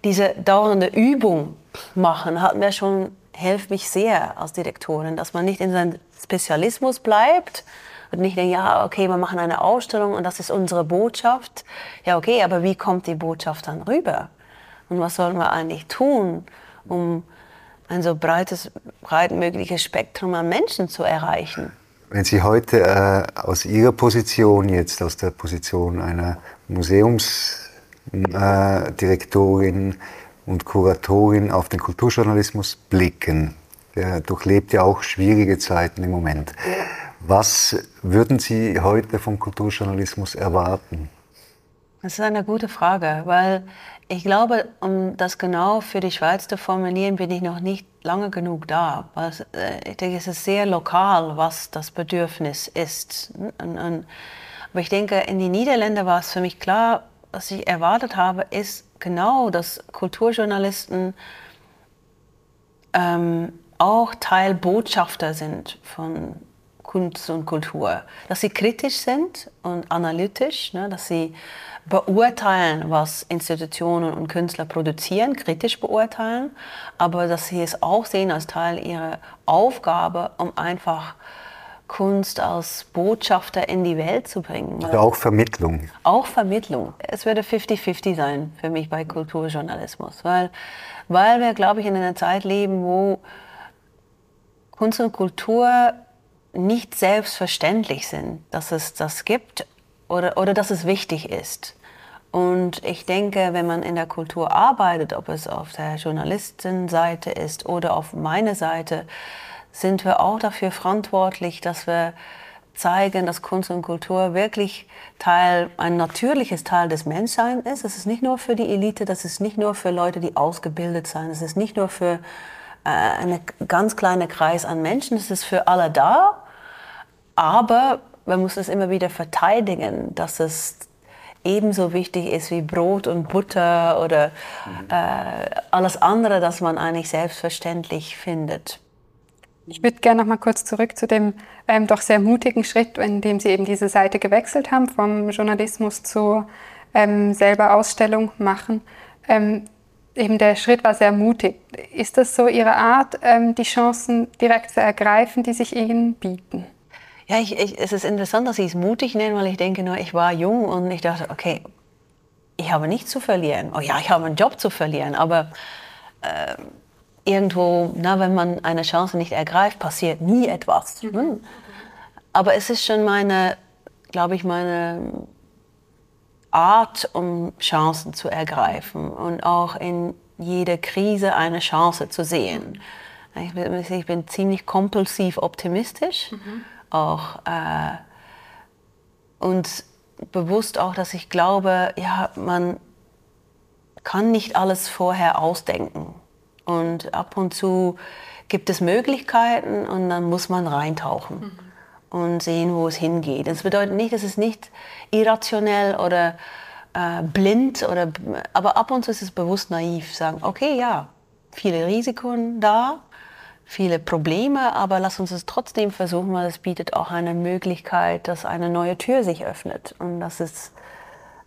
diese dauernde Übung machen hat mir schon, hilft mich sehr als Direktorin, dass man nicht in seinem Spezialismus bleibt und nicht denkt, ja, okay, wir machen eine Ausstellung und das ist unsere Botschaft. Ja, okay, aber wie kommt die Botschaft dann rüber? Und was sollen wir eigentlich tun, um ein so breites, breit mögliches Spektrum an Menschen zu erreichen? Wenn Sie heute äh, aus Ihrer Position, jetzt aus der Position einer Museumsdirektorin äh, und Kuratorin auf den Kulturjournalismus blicken, der durchlebt ja auch schwierige Zeiten im Moment. Was würden Sie heute vom Kulturjournalismus erwarten? Das ist eine gute Frage, weil ich glaube, um das genau für die Schweiz zu formulieren, bin ich noch nicht lange genug da. Äh, ich denke, es ist sehr lokal, was das Bedürfnis ist. Aber ich denke, in die Niederländer war es für mich klar, was ich erwartet habe, ist genau, dass Kulturjournalisten ähm, auch Teil Botschafter sind von Kunst und Kultur. Dass sie kritisch sind und analytisch, ne, dass sie beurteilen, was Institutionen und Künstler produzieren, kritisch beurteilen, aber dass sie es auch sehen als Teil ihrer Aufgabe, um einfach Kunst als Botschafter in die Welt zu bringen. Also auch Vermittlung. Auch Vermittlung. Es würde 50-50 sein für mich bei Kulturjournalismus, weil, weil wir, glaube ich, in einer Zeit leben, wo Kunst und Kultur nicht selbstverständlich sind, dass es das gibt oder, oder dass es wichtig ist. Und ich denke, wenn man in der Kultur arbeitet, ob es auf der Journalistenseite ist oder auf meiner Seite, sind wir auch dafür verantwortlich, dass wir zeigen, dass Kunst und Kultur wirklich Teil, ein natürliches Teil des Menschseins ist. Es ist nicht nur für die Elite, das ist nicht nur für Leute, die ausgebildet sind, es ist nicht nur für äh, einen ganz kleinen Kreis an Menschen, es ist für alle da. Aber man muss es immer wieder verteidigen, dass es ebenso wichtig ist wie Brot und Butter oder mhm. äh, alles andere, das man eigentlich selbstverständlich findet. Ich würde gerne noch mal kurz zurück zu dem ähm, doch sehr mutigen Schritt, in dem Sie eben diese Seite gewechselt haben, vom Journalismus zu ähm, selber Ausstellung machen. Ähm, eben der Schritt war sehr mutig. Ist das so Ihre Art, ähm, die Chancen direkt zu ergreifen, die sich Ihnen bieten? Ja, ich, ich, es ist interessant, dass Sie es mutig nennen, weil ich denke nur, ich war jung und ich dachte, okay, ich habe nichts zu verlieren. Oh ja, ich habe einen Job zu verlieren, aber äh, irgendwo, na, wenn man eine Chance nicht ergreift, passiert nie etwas. Mhm. Hm? Aber es ist schon meine, glaube ich, meine Art, um Chancen zu ergreifen und auch in jeder Krise eine Chance zu sehen. Ich bin, ich bin ziemlich kompulsiv optimistisch, mhm. auch äh, und bewusst auch, dass ich glaube, ja, man kann nicht alles vorher ausdenken. Und ab und zu gibt es Möglichkeiten und dann muss man reintauchen mhm. und sehen, wo es hingeht. Das bedeutet nicht, dass es nicht irrationell oder äh, blind oder aber ab und zu ist es bewusst naiv, sagen, okay, ja, viele Risiken da, viele Probleme, aber lass uns es trotzdem versuchen, weil es bietet auch eine Möglichkeit, dass eine neue Tür sich öffnet und das ist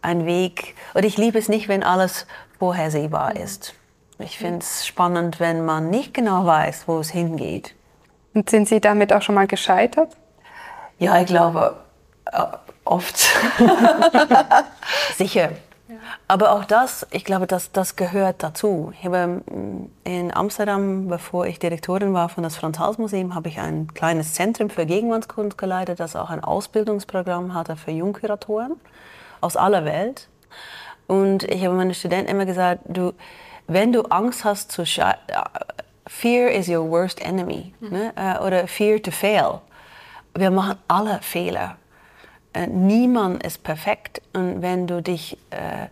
ein Weg. Und ich liebe es nicht, wenn alles vorhersehbar mhm. ist. Ich finde es spannend, wenn man nicht genau weiß, wo es hingeht. Und sind Sie damit auch schon mal gescheitert? Ja, ich glaube, äh, oft. *laughs* Sicher. Aber auch das, ich glaube, das, das gehört dazu. Ich habe mm, in Amsterdam, bevor ich Direktorin war von das Franz-Hals-Museum, habe ich ein kleines Zentrum für Gegenwartskunst geleitet, das auch ein Ausbildungsprogramm hatte für Jungkuratoren aus aller Welt. Und ich habe meinen Studenten immer gesagt, du, wenn du Angst hast zu scheitern, Fear is your worst enemy. Mhm. Ne? Äh, oder Fear to fail. Wir machen alle Fehler. Äh, niemand ist perfekt. Und wenn du dich, äh,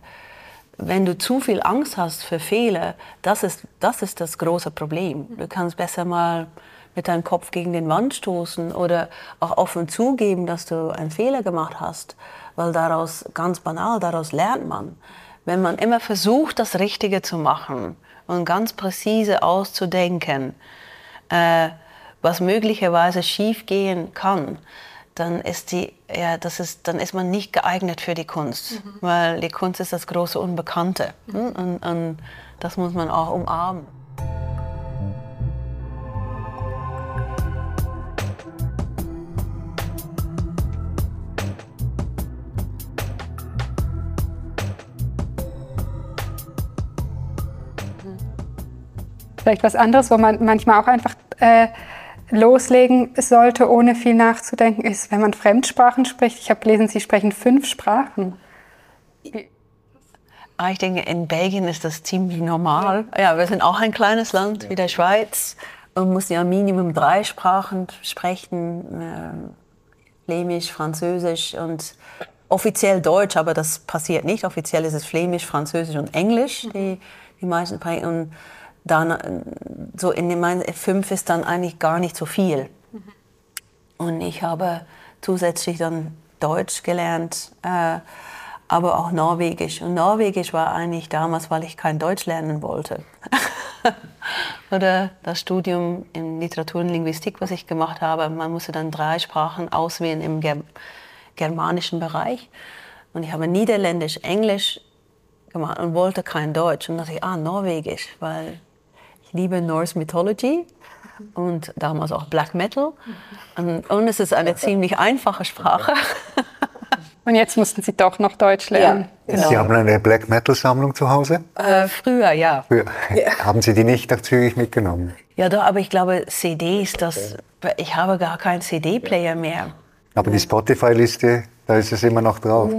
wenn du zu viel Angst hast für Fehler, das ist, das ist das große Problem. Du kannst besser mal mit deinem Kopf gegen den Wand stoßen oder auch offen zugeben, dass du einen Fehler gemacht hast, weil daraus, ganz banal, daraus lernt man wenn man immer versucht, das Richtige zu machen und ganz präzise auszudenken, äh, was möglicherweise schiefgehen kann, dann ist, die, ja, das ist, dann ist man nicht geeignet für die Kunst, mhm. weil die Kunst ist das große Unbekannte mhm. und, und das muss man auch umarmen. Vielleicht was anderes, wo man manchmal auch einfach äh, loslegen sollte, ohne viel nachzudenken, ist, wenn man Fremdsprachen spricht. Ich habe gelesen, Sie sprechen fünf Sprachen. Ah, ich denke, in Belgien ist das ziemlich normal. Ja, wir sind auch ein kleines Land wie der Schweiz und muss ja Minimum drei Sprachen sprechen. Äh, Flämisch, Französisch und offiziell Deutsch, aber das passiert nicht. Offiziell ist es Flämisch, Französisch und Englisch, die, die meisten Sprachen dann so in meinen fünf ist dann eigentlich gar nicht so viel. Mhm. Und ich habe zusätzlich dann Deutsch gelernt, äh, aber auch Norwegisch. Und Norwegisch war eigentlich damals, weil ich kein Deutsch lernen wollte. *laughs* Oder das Studium in Literatur und Linguistik, was ich gemacht habe. Man musste dann drei Sprachen auswählen im Ger germanischen Bereich. Und ich habe Niederländisch, Englisch gemacht und wollte kein Deutsch. Und dachte ich, ah, Norwegisch, weil ich liebe Norse Mythology und damals auch Black Metal. Und, und es ist eine ziemlich einfache Sprache. *laughs* Und jetzt mussten Sie doch noch Deutsch lernen. Ja, genau. Sie haben eine Black Metal Sammlung zu Hause? Äh, früher, ja. Früher. ja. *laughs* Haben Sie die nicht nach Zürich mitgenommen? Ja, doch, aber ich glaube, CDs, das, ich habe gar keinen CD-Player mehr. Aber die Spotify-Liste, da ist es immer noch drauf.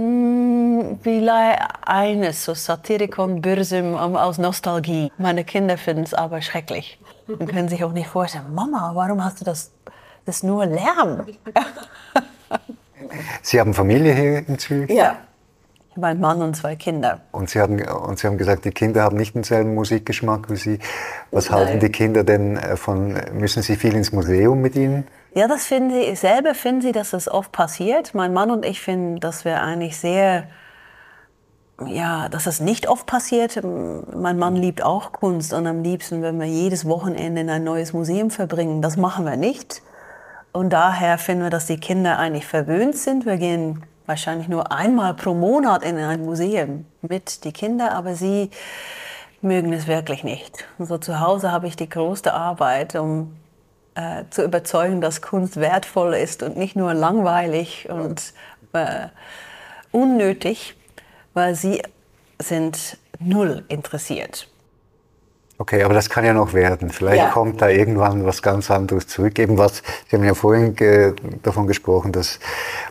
Vielleicht eines, so Satirikon Bürsum aus Nostalgie. Meine Kinder finden es aber schrecklich und können sich auch nicht vorstellen, Mama, warum hast du das, das nur Lärm? *laughs* Sie haben Familie hier in Zürich? Ja. Ich habe einen Mann und zwei Kinder. Und Sie, haben, und Sie haben gesagt, die Kinder haben nicht denselben Musikgeschmack wie Sie. Was Nein. halten die Kinder denn äh, von, müssen Sie viel ins Museum mit ihnen? Ja, das finde ich, selber finden sie, dass das oft passiert. Mein Mann und ich finden, dass wir eigentlich sehr, ja, dass das nicht oft passiert. Mein Mann liebt auch Kunst und am liebsten, wenn wir jedes Wochenende in ein neues Museum verbringen. Das machen wir nicht. Und daher finden wir, dass die Kinder eigentlich verwöhnt sind. Wir gehen wahrscheinlich nur einmal pro Monat in ein Museum mit die Kinder, aber sie mögen es wirklich nicht. Und so zu Hause habe ich die größte Arbeit, um äh, zu überzeugen, dass Kunst wertvoll ist und nicht nur langweilig und äh, unnötig, weil sie sind null interessiert. Okay, aber das kann ja noch werden. Vielleicht ja. kommt da irgendwann was ganz anderes zurück. Eben was, Sie haben ja vorhin ge davon gesprochen, dass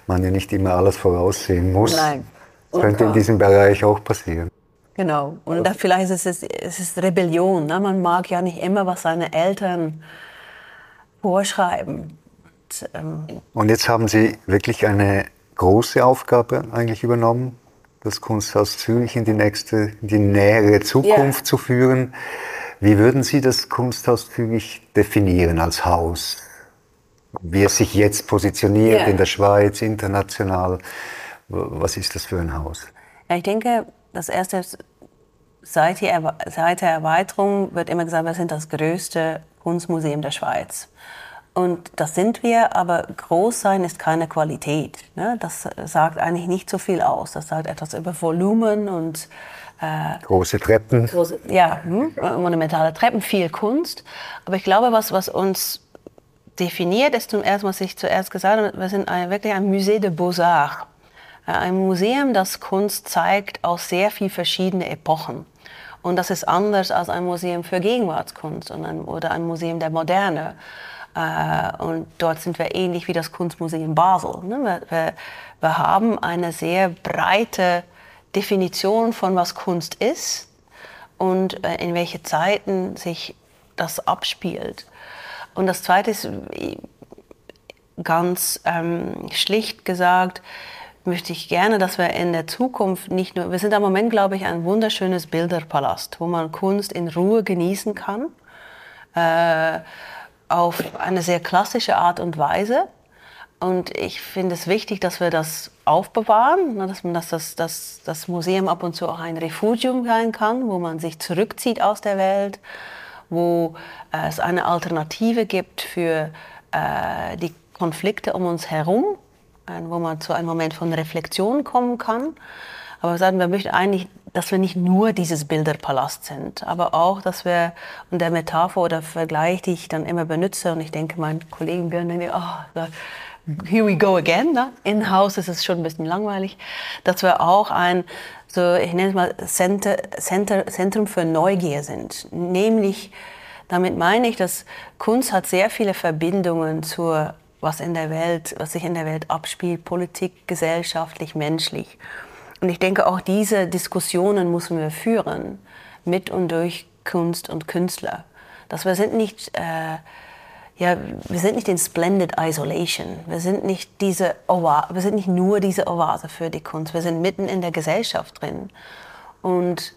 man ja nicht immer alles voraussehen muss. Nein. Das könnte in diesem Bereich auch passieren. Genau. Und da vielleicht ist es, es ist Rebellion. Ne? Man mag ja nicht immer, was seine Eltern vorschreiben. Und, ähm Und jetzt haben Sie wirklich eine große Aufgabe eigentlich übernommen, das Kunsthaus Zürich in die nächste, in die nähere Zukunft ja. zu führen. Wie würden Sie das Kunsthaus Zürich definieren als Haus? Wie es sich jetzt positioniert ja. in der Schweiz, international? Was ist das für ein Haus? Ja, ich denke, das erste seit, der Erweiterung wird immer gesagt, wir sind das größte Kunstmuseum der Schweiz. Und das sind wir, aber groß sein ist keine Qualität. Ne? Das sagt eigentlich nicht so viel aus. Das sagt etwas über Volumen und äh, große Treppen. Große, ja, hm, monumentale Treppen, viel Kunst. Aber ich glaube, was, was uns definiert, ist zum ersten, was ich zuerst gesagt habe, wir sind ein, wirklich ein Musée de Beaux-Arts. Äh, ein Museum, das Kunst zeigt aus sehr vielen verschiedenen Epochen. Und das ist anders als ein Museum für Gegenwartskunst ein, oder ein Museum der Moderne. Äh, und dort sind wir ähnlich wie das Kunstmuseum Basel. Ne? Wir, wir, wir haben eine sehr breite Definition von was Kunst ist und äh, in welche Zeiten sich das abspielt. Und das Zweite ist äh, ganz ähm, schlicht gesagt, möchte ich gerne, dass wir in der Zukunft nicht nur, wir sind im Moment, glaube ich, ein wunderschönes Bilderpalast, wo man Kunst in Ruhe genießen kann, äh, auf eine sehr klassische Art und Weise. Und ich finde es wichtig, dass wir das aufbewahren, ne, dass man das, dass das Museum ab und zu auch ein Refugium sein kann, wo man sich zurückzieht aus der Welt, wo äh, es eine Alternative gibt für äh, die Konflikte um uns herum, wo man zu einem Moment von Reflexion kommen kann. Aber wir sagen, wir möchten eigentlich, dass wir nicht nur dieses Bilderpalast sind, aber auch, dass wir, und der Metapher oder Vergleich, die ich dann immer benutze, und ich denke, mein Kollegen Björn, oh, here we go again. Ne? In-house ist es schon ein bisschen langweilig, dass wir auch ein, so ich nenne es mal Center, Center, Zentrum für Neugier sind. Nämlich, damit meine ich, dass Kunst hat sehr viele Verbindungen zur, was in der Welt, was sich in der Welt abspielt, Politik, gesellschaftlich, menschlich. Und ich denke, auch diese Diskussionen müssen wir führen mit und durch Kunst und Künstler. Dass wir sind nicht äh, ja, wir sind nicht in Splendid Isolation. Wir sind nicht diese Oase, wir sind nicht nur diese Oase für die Kunst. Wir sind mitten in der Gesellschaft drin. Und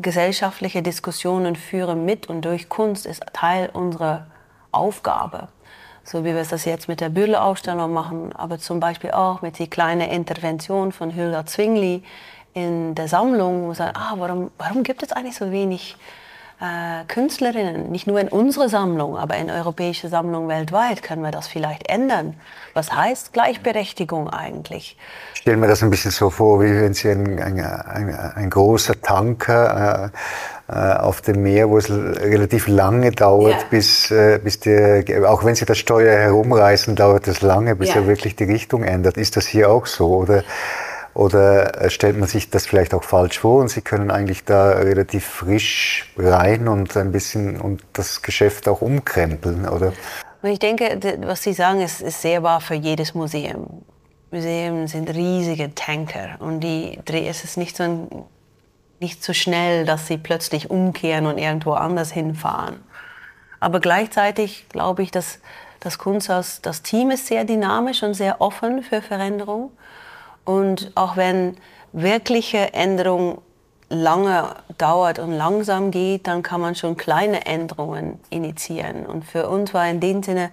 gesellschaftliche Diskussionen führen mit und durch Kunst ist Teil unserer Aufgabe. So wie wir es das jetzt mit der Bühle-Ausstellung machen, aber zum Beispiel auch mit der kleinen Intervention von Hilda Zwingli in der Sammlung, wo wir sagen, ah, warum, warum gibt es eigentlich so wenig äh, Künstlerinnen, nicht nur in unserer Sammlung, aber in europäischer Sammlung weltweit, können wir das vielleicht ändern. Was heißt Gleichberechtigung eigentlich? Ich stelle mir das ein bisschen so vor, wie wenn Sie ein, ein, ein, ein großer Tanker äh, auf dem Meer, wo es relativ lange dauert, ja. bis, äh, bis der, auch wenn Sie das Steuer herumreißen, dauert es lange, bis ja. er wirklich die Richtung ändert. Ist das hier auch so? Oder oder äh, stellt man sich das vielleicht auch falsch vor und Sie können eigentlich da relativ frisch rein und ein bisschen und das Geschäft auch umkrempeln, oder? Ich denke, was Sie sagen, ist, ist sehr wahr für jedes Museum. Museen sind riesige Tanker und die, es ist nicht so, nicht so schnell, dass sie plötzlich umkehren und irgendwo anders hinfahren. Aber gleichzeitig glaube ich, dass Das Kunsthaus, das Team ist sehr dynamisch und sehr offen für Veränderung. Und auch wenn wirkliche Änderung lange dauert und langsam geht, dann kann man schon kleine Änderungen initiieren. Und für uns war in dem Sinne,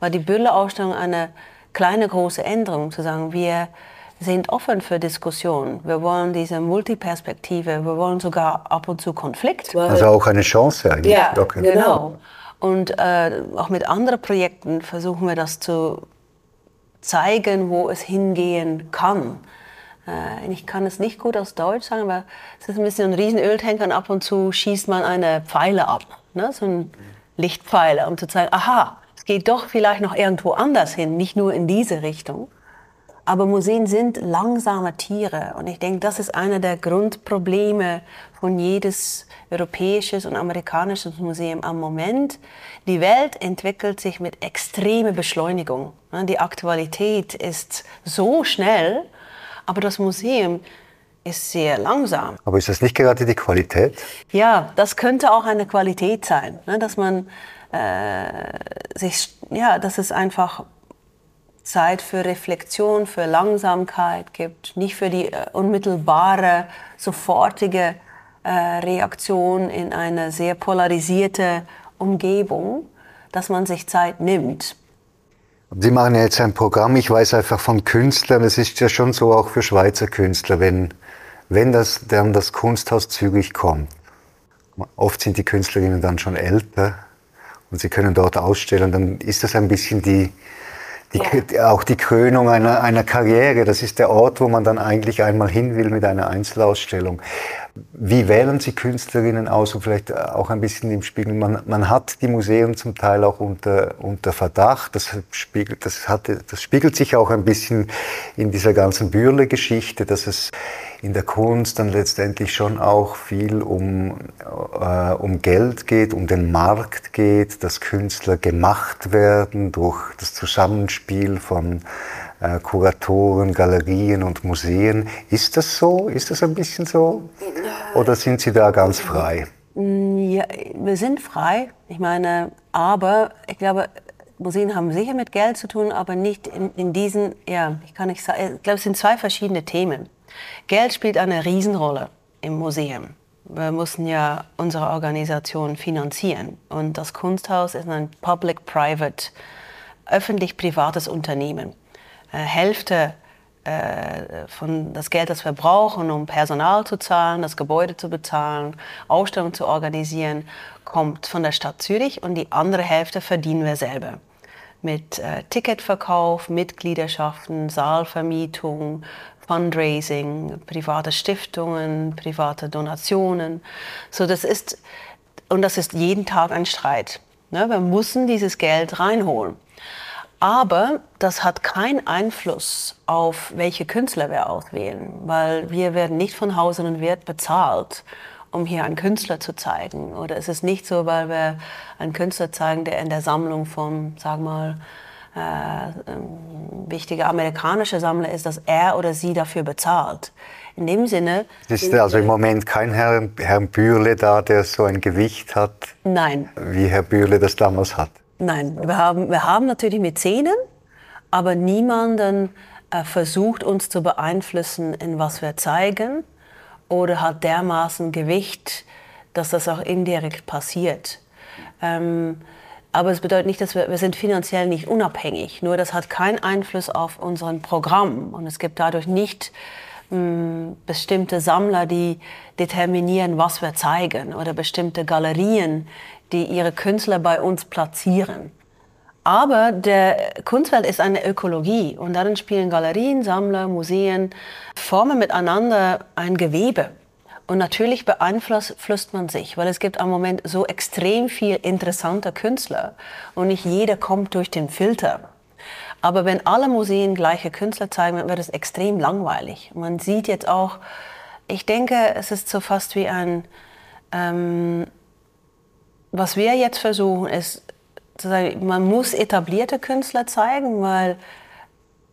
war die Bülle-Ausstellung eine kleine, große Änderung, zu sagen, wir sind offen für Diskussion. Wir wollen diese Multiperspektive, wir wollen sogar ab und zu Konflikt. Also auch eine Chance eigentlich. Ja, okay. genau. Und äh, auch mit anderen Projekten versuchen wir das zu zeigen, wo es hingehen kann. Äh, ich kann es nicht gut aus Deutsch sagen, aber es ist ein bisschen ein Riesenöltanker und ab und zu schießt man eine Pfeile ab, ne? so ein Lichtpfeile, um zu zeigen, aha, es geht doch vielleicht noch irgendwo anders hin, nicht nur in diese Richtung. Aber Museen sind langsame Tiere und ich denke, das ist einer der Grundprobleme von jedes europäisches und amerikanisches Museum am Moment. Die Welt entwickelt sich mit extremer Beschleunigung. Die Aktualität ist so schnell, aber das Museum ist sehr langsam. Aber ist das nicht gerade die Qualität? Ja, das könnte auch eine Qualität sein, ne? dass man äh, sich, ja, dass es einfach Zeit für Reflexion, für Langsamkeit gibt, nicht für die äh, unmittelbare, sofortige äh, Reaktion in eine sehr polarisierte Umgebung, dass man sich Zeit nimmt. Sie machen ja jetzt ein Programm, ich weiß einfach von Künstlern, es ist ja schon so auch für Schweizer Künstler, wenn, wenn das, dann das Kunsthaus zügig kommt. Oft sind die Künstlerinnen dann schon älter und sie können dort ausstellen, dann ist das ein bisschen die, die, ja. Auch die Krönung einer, einer Karriere, das ist der Ort, wo man dann eigentlich einmal hin will mit einer Einzelausstellung. Wie wählen Sie Künstlerinnen aus und vielleicht auch ein bisschen im Spiegel? Man, man hat die Museen zum Teil auch unter, unter Verdacht. Das spiegelt, das, hat, das spiegelt sich auch ein bisschen in dieser ganzen Bürle-Geschichte, dass es in der Kunst dann letztendlich schon auch viel um, äh, um Geld geht, um den Markt geht, dass Künstler gemacht werden durch das Zusammenspiel von äh, Kuratoren, Galerien und Museen. Ist das so? Ist das ein bisschen so? Oder sind Sie da ganz frei? Ja, wir sind frei. Ich meine, aber ich glaube, Museen haben sicher mit Geld zu tun, aber nicht in, in diesen, ja, ich kann nicht sagen, ich glaube, es sind zwei verschiedene Themen. Geld spielt eine Riesenrolle im Museum. Wir müssen ja unsere Organisation finanzieren. Und das Kunsthaus ist ein public-private, öffentlich-privates Unternehmen. Äh, Hälfte äh, von das Geld, das wir brauchen, um Personal zu zahlen, das Gebäude zu bezahlen, Ausstellungen zu organisieren, kommt von der Stadt Zürich und die andere Hälfte verdienen wir selber. Mit äh, Ticketverkauf, Mitgliederschaften, Saalvermietung, Fundraising, private Stiftungen, private Donationen. So, das ist, und das ist jeden Tag ein Streit. Ne? Wir müssen dieses Geld reinholen. Aber das hat keinen Einfluss auf, welche Künstler wir auswählen, weil wir werden nicht von Haus und Wirt bezahlt, um hier einen Künstler zu zeigen. Oder es ist nicht so, weil wir einen Künstler zeigen, der in der Sammlung von, sagen wir mal, äh, ähm, wichtiger amerikanischer Sammler ist, dass er oder sie dafür bezahlt. In dem Sinne. Ist also im Moment kein Herr, Herr Bürle da, der so ein Gewicht hat? Nein. Wie Herr Bürle das damals hat? Nein, wir haben, wir haben natürlich Mäzenen, aber niemanden äh, versucht uns zu beeinflussen, in was wir zeigen oder hat dermaßen Gewicht, dass das auch indirekt passiert. Ähm, aber es bedeutet nicht, dass wir, wir sind finanziell nicht unabhängig. Nur das hat keinen Einfluss auf unseren Programm und es gibt dadurch nicht mh, hm, bestimmte Sammler, die determinieren, was wir zeigen oder bestimmte Galerien, die ihre Künstler bei uns platzieren. Aber der Kunstwelt ist eine Ökologie und darin spielen Galerien, Sammler, Museen, formen miteinander ein Gewebe. Und natürlich beeinflusst man sich, weil es gibt am Moment so extrem viel interessanter Künstler und nicht jeder kommt durch den Filter. Aber wenn alle Museen gleiche Künstler zeigen, wird es extrem langweilig. Man sieht jetzt auch, ich denke, es ist so fast wie ein ähm, was wir jetzt versuchen, ist, zu sagen, man muss etablierte Künstler zeigen, weil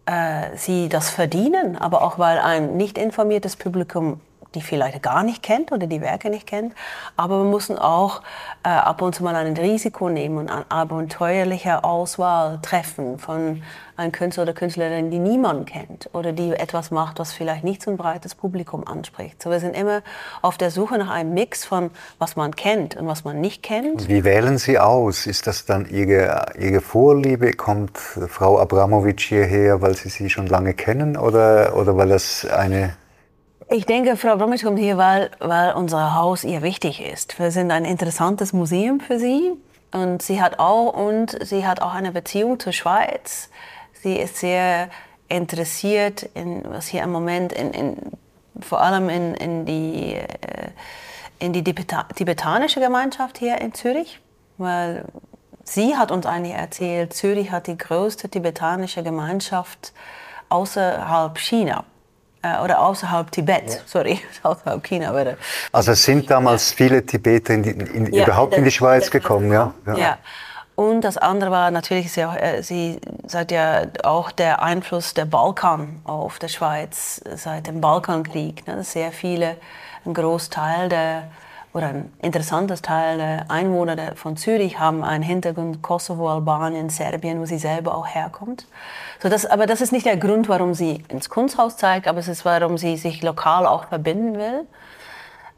äh, sie das verdienen, aber auch weil ein nicht informiertes Publikum die vielleicht gar nicht kennt oder die Werke nicht kennt. Aber wir müssen auch äh, ab und zu mal ein Risiko nehmen und eine abenteuerliche Auswahl treffen von einem Künstler oder Künstlerin, die niemand kennt oder die etwas macht, was vielleicht nicht so ein breites Publikum anspricht. So wir sind immer auf der Suche nach einem Mix von was man kennt und was man nicht kennt. Wie wählen Sie aus? Ist das dann Ihre, Ihre Vorliebe? Kommt Frau Abramowitsch hierher, weil Sie sie schon lange kennen oder, oder weil das eine ich denke, Frau Bromwich kommt hier, weil, weil unser Haus ihr wichtig ist. Wir sind ein interessantes Museum für sie und sie hat auch und sie hat auch eine Beziehung zur Schweiz. Sie ist sehr interessiert in was hier im Moment in, in vor allem in, in die äh, in die tibetanische Gemeinschaft hier in Zürich, weil sie hat uns eigentlich erzählt, Zürich hat die größte tibetanische Gemeinschaft außerhalb China. Äh, oder außerhalb Tibet, ja. sorry, *laughs* außerhalb China. Bitte. Also es sind damals viele Tibeter in die, in, ja, überhaupt in die Schweiz gekommen, ja? ja? ja. Und das andere war natürlich, sie, äh, sie sagt ja auch der Einfluss der Balkan auf der Schweiz seit dem Balkankrieg. Ne? Sehr viele, ein Großteil der oder ein interessantes Teil der Einwohner von Zürich haben einen Hintergrund Kosovo, Albanien, Serbien, wo sie selber auch herkommt. So das, aber das ist nicht der Grund, warum sie ins Kunsthaus zeigt, aber es ist, warum sie sich lokal auch verbinden will.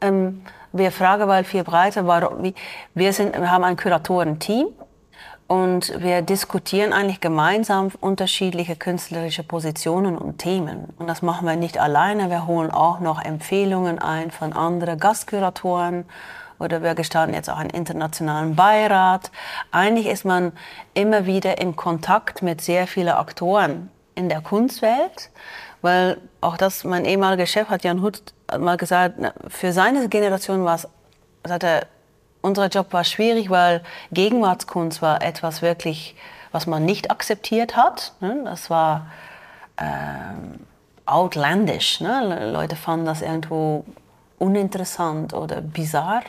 Ähm, wir fragen weil viel breiter, warum, wie, wir, sind, wir haben ein Kuratorenteam und wir diskutieren eigentlich gemeinsam unterschiedliche künstlerische Positionen und Themen. Und das machen wir nicht alleine, wir holen auch noch Empfehlungen ein von anderen Gastkuratoren oder wir gestalten jetzt auch einen internationalen Beirat. Eigentlich ist man immer wieder in Kontakt mit sehr vielen Aktoren in der Kunstwelt, weil auch das, mein ehemaliger Chef hat Jan Hut mal gesagt, für seine Generation war es, sagt er, unser Job war schwierig, weil Gegenwartskunst war etwas wirklich, was man nicht akzeptiert hat. Ne? Das war ähm, outlandish. Ne? Leute fanden das irgendwo uninteressant oder bizarr.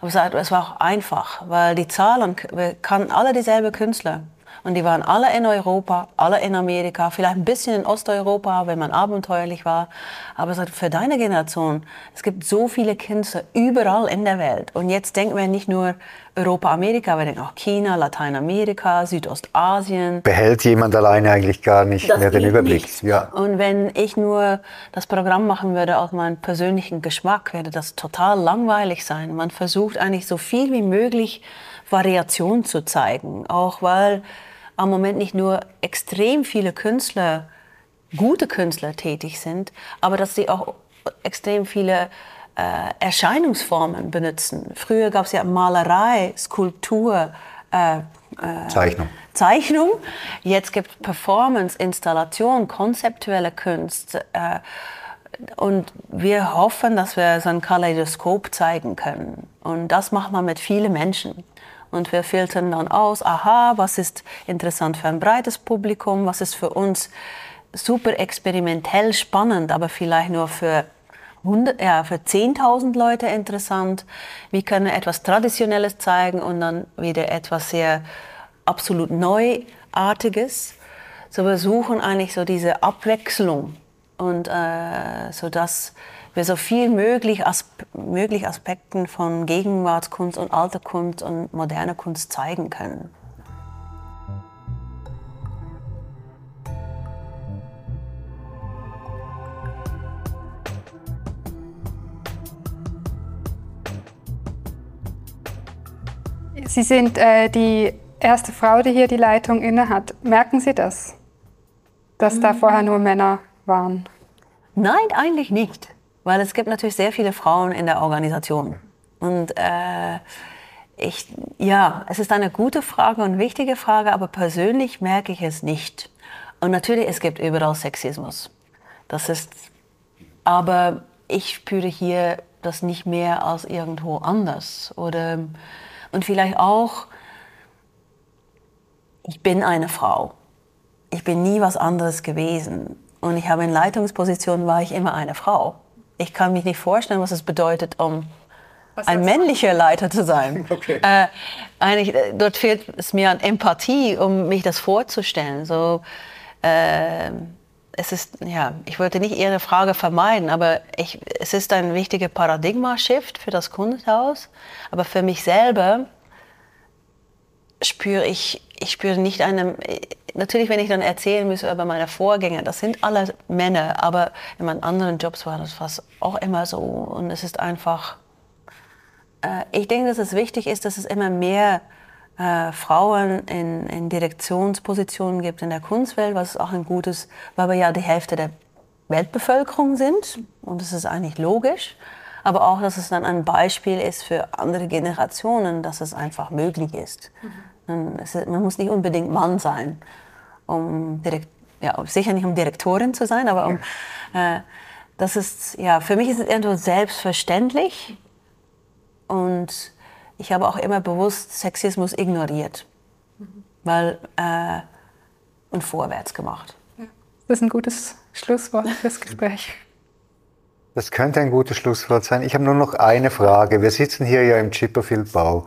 Aber es war auch einfach, weil die Zahlen, wir kannten alle dieselben Künstler. Und die waren alle in Europa, alle in Amerika, vielleicht ein bisschen in Osteuropa, wenn man abenteuerlich war. Aber für deine Generation, es gibt so viele Künstler überall in der Welt. Und jetzt denken wir nicht nur Europa, Amerika, wir denken auch China, Lateinamerika, Südostasien. Behält jemand alleine eigentlich gar nicht das mehr den Überblick. Ja. Und wenn ich nur das Programm machen würde aus meinem persönlichen Geschmack, würde das total langweilig sein. Man versucht eigentlich so viel wie möglich Variation zu zeigen, auch weil am Moment nicht nur extrem viele Künstler, gute Künstler tätig sind, aber dass sie auch extrem viele äh, Erscheinungsformen benutzen. Früher gab es ja Malerei, Skulptur, äh, äh, Zeichnung. Zeichnung. Jetzt gibt es Performance, Installation, konzeptuelle Kunst. Äh, und wir hoffen, dass wir so ein Kaleidoskop zeigen können. Und das macht man mit vielen Menschen. Und wir filtern dann aus, aha, was ist interessant für ein breites Publikum, was ist für uns super experimentell spannend, aber vielleicht nur für, 100, ja, für 10.000 Leute interessant. Wie können wir etwas Traditionelles zeigen und dann wieder etwas sehr absolut Neuartiges. So wir suchen eigentlich so diese Abwechslung und äh, so dass wir so viel möglich, Aspe möglich Aspekten von Gegenwartskunst und alter Kunst und moderner Kunst zeigen können. Sie sind äh, die erste Frau, die hier die Leitung innehat. Merken Sie das, dass da vorher nur Männer waren? Nein, eigentlich nicht. Weil es gibt natürlich sehr viele Frauen in der Organisation. Und äh, ich, ja, es ist eine gute Frage und wichtige Frage, aber persönlich merke ich es nicht. Und natürlich, es gibt überall Sexismus. Das ist, aber ich spüre hier das nicht mehr als irgendwo anders. Oder, und vielleicht auch, ich bin eine Frau. Ich bin nie was anderes gewesen. Und ich habe in Leitungspositionen war ich immer eine Frau ich kann mich nicht vorstellen, was es bedeutet, um was ein männlicher Leiter zu sein. *laughs* Okay. Äh, eigentlich, äh, dort fehlt es mir an Empathie, um mich das vorzustellen. So, äh, es ist, ja, ich wollte nicht Ihre Frage vermeiden, aber ich, es ist ein wichtiger Paradigma-Shift für das Kunsthaus. Aber für mich selber spüre ich, ich spüre nicht eine, natürlich, wenn ich dann erzählen müsste über meine Vorgänger, das sind alle Männer, aber in meinen anderen Jobs war das fast auch immer so. Und es ist einfach, äh, ich denke, dass es wichtig ist, dass es immer mehr äh, Frauen in, in Direktionspositionen gibt in der Kunstwelt, was auch ein gutes, weil wir ja die Hälfte der Weltbevölkerung sind und das ist eigentlich logisch, aber auch, dass es dann ein Beispiel ist für andere Generationen, dass es einfach möglich ist. Mhm. Man muss nicht unbedingt Mann sein, um direkt, ja, sicher nicht um Direktorin zu sein, aber um, äh, das ist, ja, für mich ist es irgendwo selbstverständlich und ich habe auch immer bewusst Sexismus ignoriert, mhm. weil äh, und vorwärts gemacht. Das ist ein gutes Schlusswort fürs *laughs* Gespräch. Das könnte ein gutes Schlusswort sein. Ich habe nur noch eine Frage. Wir sitzen hier ja im Chipperfield-Bau.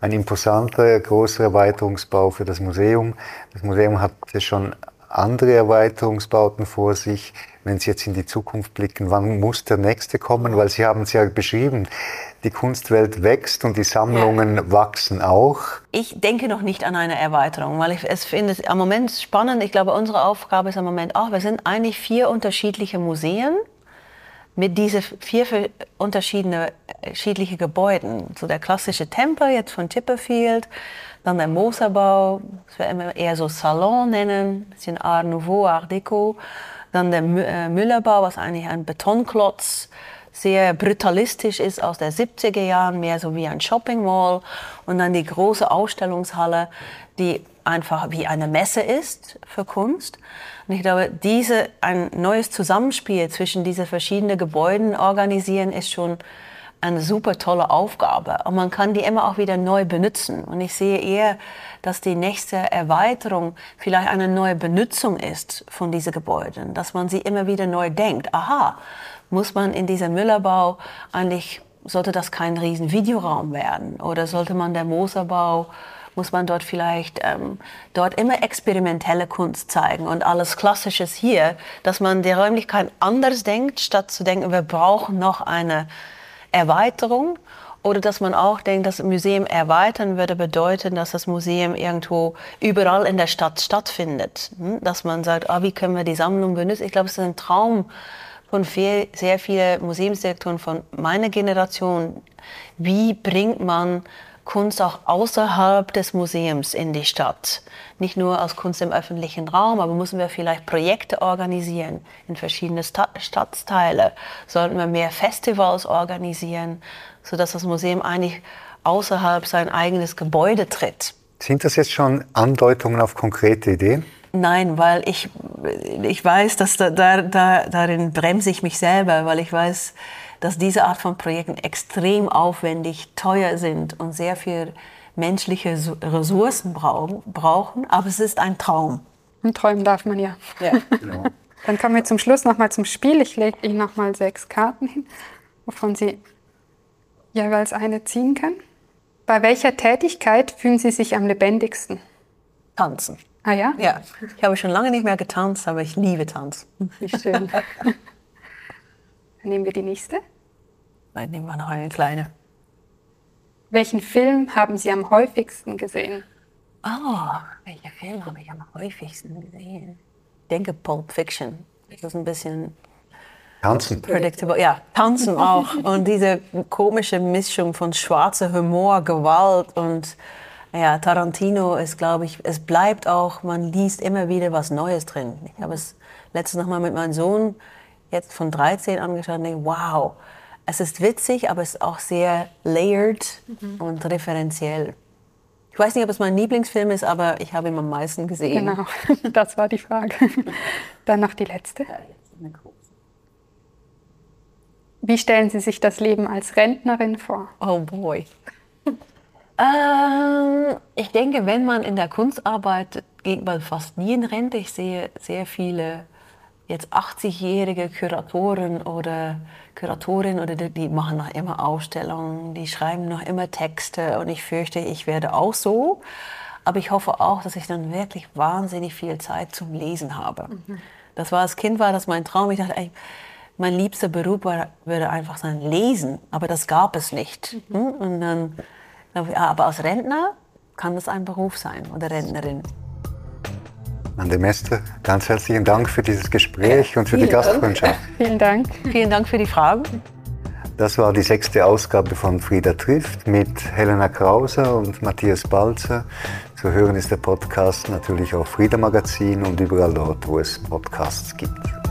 Ein imposanter, großer Erweiterungsbau für das Museum. Das Museum hat schon andere Erweiterungsbauten vor sich. Wenn Sie jetzt in die Zukunft blicken, wann muss der nächste kommen? Weil Sie haben es ja beschrieben, die Kunstwelt wächst und die Sammlungen ja. wachsen auch. Ich denke noch nicht an eine Erweiterung, weil ich es finde am Moment spannend. Ich glaube, unsere Aufgabe ist am Moment auch, wir sind eigentlich vier unterschiedliche Museen mit diesen vier unterschiedliche Gebäuden. So der klassische Tempel jetzt von Chipperfield, dann der Moserbau, das wir immer eher so Salon nennen, bisschen Art Nouveau, Art Deco. Dann der äh, Müllerbau, was eigentlich ein Betonklotz sehr brutalistisch ist aus der 70er Jahren, mehr so wie ein Shopping Mall. Und dann die große Ausstellungshalle, die einfach wie eine Messe ist für Kunst. Und ich glaube, diese, ein neues Zusammenspiel zwischen diesen verschiedenen Gebäuden organisieren ist schon eine super tolle Aufgabe. Und man kann die immer auch wieder neu benutzen. Und ich sehe eher, dass die nächste Erweiterung vielleicht eine neue Benutzung ist von diesen Gebäuden. Dass man sie immer wieder neu denkt. Aha, muss man in diesem Müllerbau eigentlich, sollte das kein riesen Videoraum werden? Oder sollte man der Moserbau muss man dort vielleicht ähm, dort immer experimentelle Kunst zeigen und alles Klassisches hier, dass man die Räumlichkeit anders denkt, statt zu denken, wir brauchen noch eine Erweiterung oder dass man auch denkt, das Museum erweitern würde bedeuten, dass das Museum irgendwo überall in der Stadt stattfindet. Hm? Dass man sagt, ah, wie können wir die Sammlung benutzen? Ich glaube, es ist ein Traum von viel, sehr vielen Museumsdirektoren von meiner Generation. Wie bringt man Kunst auch außerhalb des Museums in die Stadt. Nicht nur als Kunst im öffentlichen Raum, aber müssen wir vielleicht Projekte organisieren in verschiedene Sta Stadtteile? Sollten wir mehr Festivals organisieren, sodass das Museum eigentlich außerhalb sein eigenes Gebäude tritt? Sind das jetzt schon Andeutungen auf konkrete Ideen? Nein, weil ich, ich weiß, dass da, da, darin bremse ich mich selber, weil ich weiß, dass diese Art von Projekten extrem aufwendig, teuer sind und sehr viel menschliche Ressourcen brauchen. Aber es ist ein Traum. Und träumen darf man ja. ja. Genau. *laughs* Dann kommen wir zum Schluss nochmal zum Spiel. Ich lege Ihnen nochmal sechs Karten hin, wovon Sie jeweils eine ziehen können. Bei welcher Tätigkeit fühlen Sie sich am lebendigsten? Tanzen. Ah ja? Ja. Ich habe schon lange nicht mehr getanzt, aber ich liebe Tanz. Wie schön. *laughs* Dann nehmen wir die nächste. Nein, nehmen wir noch eine kleine. Welchen Film haben Sie am häufigsten gesehen? Oh, welchen Film habe ich am häufigsten gesehen? Ich denke Pulp Fiction. Das ist ein bisschen Tanzen. Predictable. Ja, tanzen auch. *laughs* Und diese komische Mischung von schwarzer Humor, Gewalt und ja, Tarantino ist, glaube ich, es bleibt auch, man liest immer wieder was Neues drin. Ich habe es letztens noch mal mit meinem Sohn jetzt von 13 angeschaut und denke, wow, es ist witzig, aber es ist auch sehr layered mhm. und referenziell. Ich weiß nicht, ob es mein Lieblingsfilm ist, aber ich habe ihn am meisten gesehen. Genau, *laughs* das war die Frage. *laughs* Dann noch die letzte. Wie stellen Sie sich das Leben als Rentnerin vor? Oh boy. *laughs* ähm, ich denke, wenn man in der Kunst arbeitet, geht man fast nie in Rente. Ich sehe sehr viele jetzt 80-jährige Kuratoren oder Kuratorinnen oder die, die, machen noch immer Ausstellungen, die schreiben noch immer Texte und ich fürchte, ich werde auch so. Aber ich hoffe auch, dass ich dann wirklich wahnsinnig viel Zeit zum Lesen habe. Mhm. Das war als Kind war das mein Traum. Ich dachte, ey, mein liebster Beruf war, würde einfach sein Lesen, aber das gab es nicht. Mhm. Und dann, aber als Rentner kann das ein Beruf sein oder Rentnerin. Ande Mester, ganz herzlichen Dank für dieses Gespräch und für die Gastfreundschaft. *laughs* Vielen Dank. Vielen Dank für die Fragen. Das war die sechste Ausgabe von Frieda trifft mit Helena Krauser und Matthias Balzer. Zu hören ist der Podcast natürlich auf Frieda Magazin und überall dort, wo es Podcasts gibt.